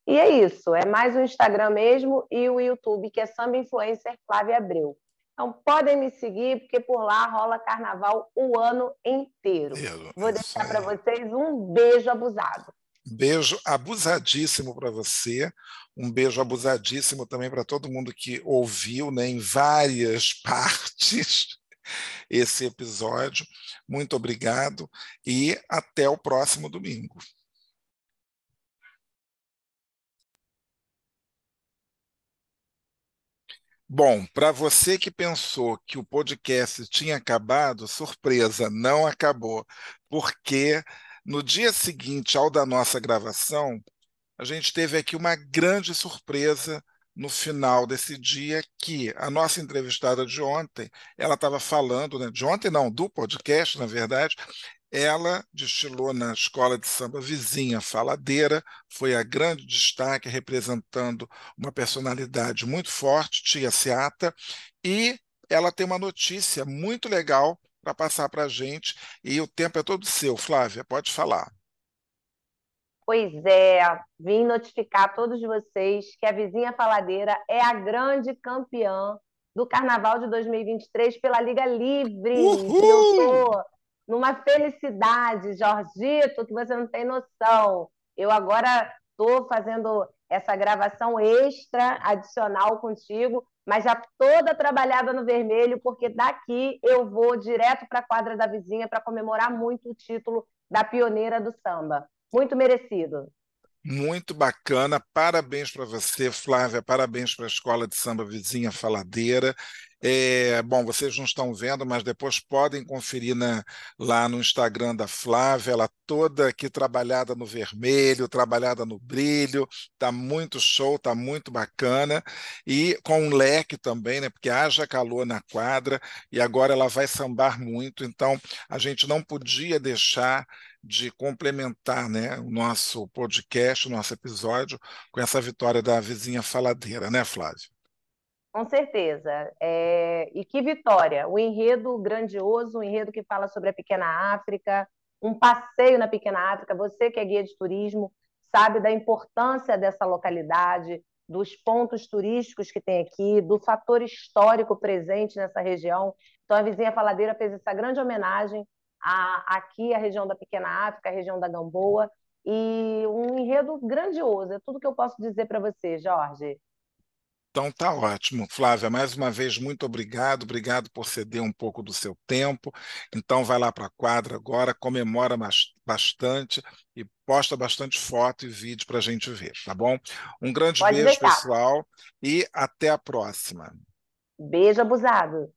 E é isso, é mais o Instagram mesmo e o YouTube, que é Samba Influencer Flávia Abreu. Então, podem me seguir, porque por lá rola carnaval o ano inteiro. Vou deixar para vocês um beijo abusado. Beijo abusadíssimo para você, um beijo abusadíssimo também para todo mundo que ouviu né, em várias partes esse episódio. Muito obrigado e até o próximo domingo. Bom, para você que pensou que o podcast tinha acabado, surpresa, não acabou, porque no dia seguinte ao da nossa gravação, a gente teve aqui uma grande surpresa no final desse dia que a nossa entrevistada de ontem, ela estava falando, né, de ontem não, do podcast, na verdade, ela destilou na escola de samba vizinha Faladeira, foi a grande destaque, representando uma personalidade muito forte, Tia Seata, e ela tem uma notícia muito legal para passar para a gente, e o tempo é todo seu. Flávia, pode falar. Pois é, vim notificar a todos vocês que a vizinha Faladeira é a grande campeã do Carnaval de 2023 pela Liga Livre. Uhul! Eu tô numa felicidade, Jorgito, que você não tem noção. Eu agora estou fazendo essa gravação extra, adicional contigo, mas já toda trabalhada no vermelho, porque daqui eu vou direto para a quadra da vizinha para comemorar muito o título da pioneira do samba. Muito merecido. Muito bacana, parabéns para você, Flávia, parabéns para a Escola de Samba Vizinha Faladeira. É, bom, vocês não estão vendo, mas depois podem conferir na, lá no Instagram da Flávia, ela toda aqui trabalhada no vermelho, trabalhada no brilho, tá muito show, tá muito bacana, e com um leque também, né? Porque haja calor na quadra, e agora ela vai sambar muito, então a gente não podia deixar de complementar né, o nosso podcast, o nosso episódio, com essa vitória da vizinha faladeira, né, Flávia? Com certeza. É... E que vitória! O enredo grandioso, o enredo que fala sobre a pequena África, um passeio na pequena África. Você que é guia de turismo sabe da importância dessa localidade, dos pontos turísticos que tem aqui, do fator histórico presente nessa região. Então, a vizinha Faladeira fez essa grande homenagem a, aqui, a região da Pequena África, a região da Gamboa, e um enredo grandioso. É tudo que eu posso dizer para você, Jorge. Então tá ótimo. Flávia, mais uma vez, muito obrigado. Obrigado por ceder um pouco do seu tempo. Então vai lá para a quadra agora, comemora bastante e posta bastante foto e vídeo para a gente ver, tá bom? Um grande Pode beijo, deixar. pessoal, e até a próxima. Beijo abusado.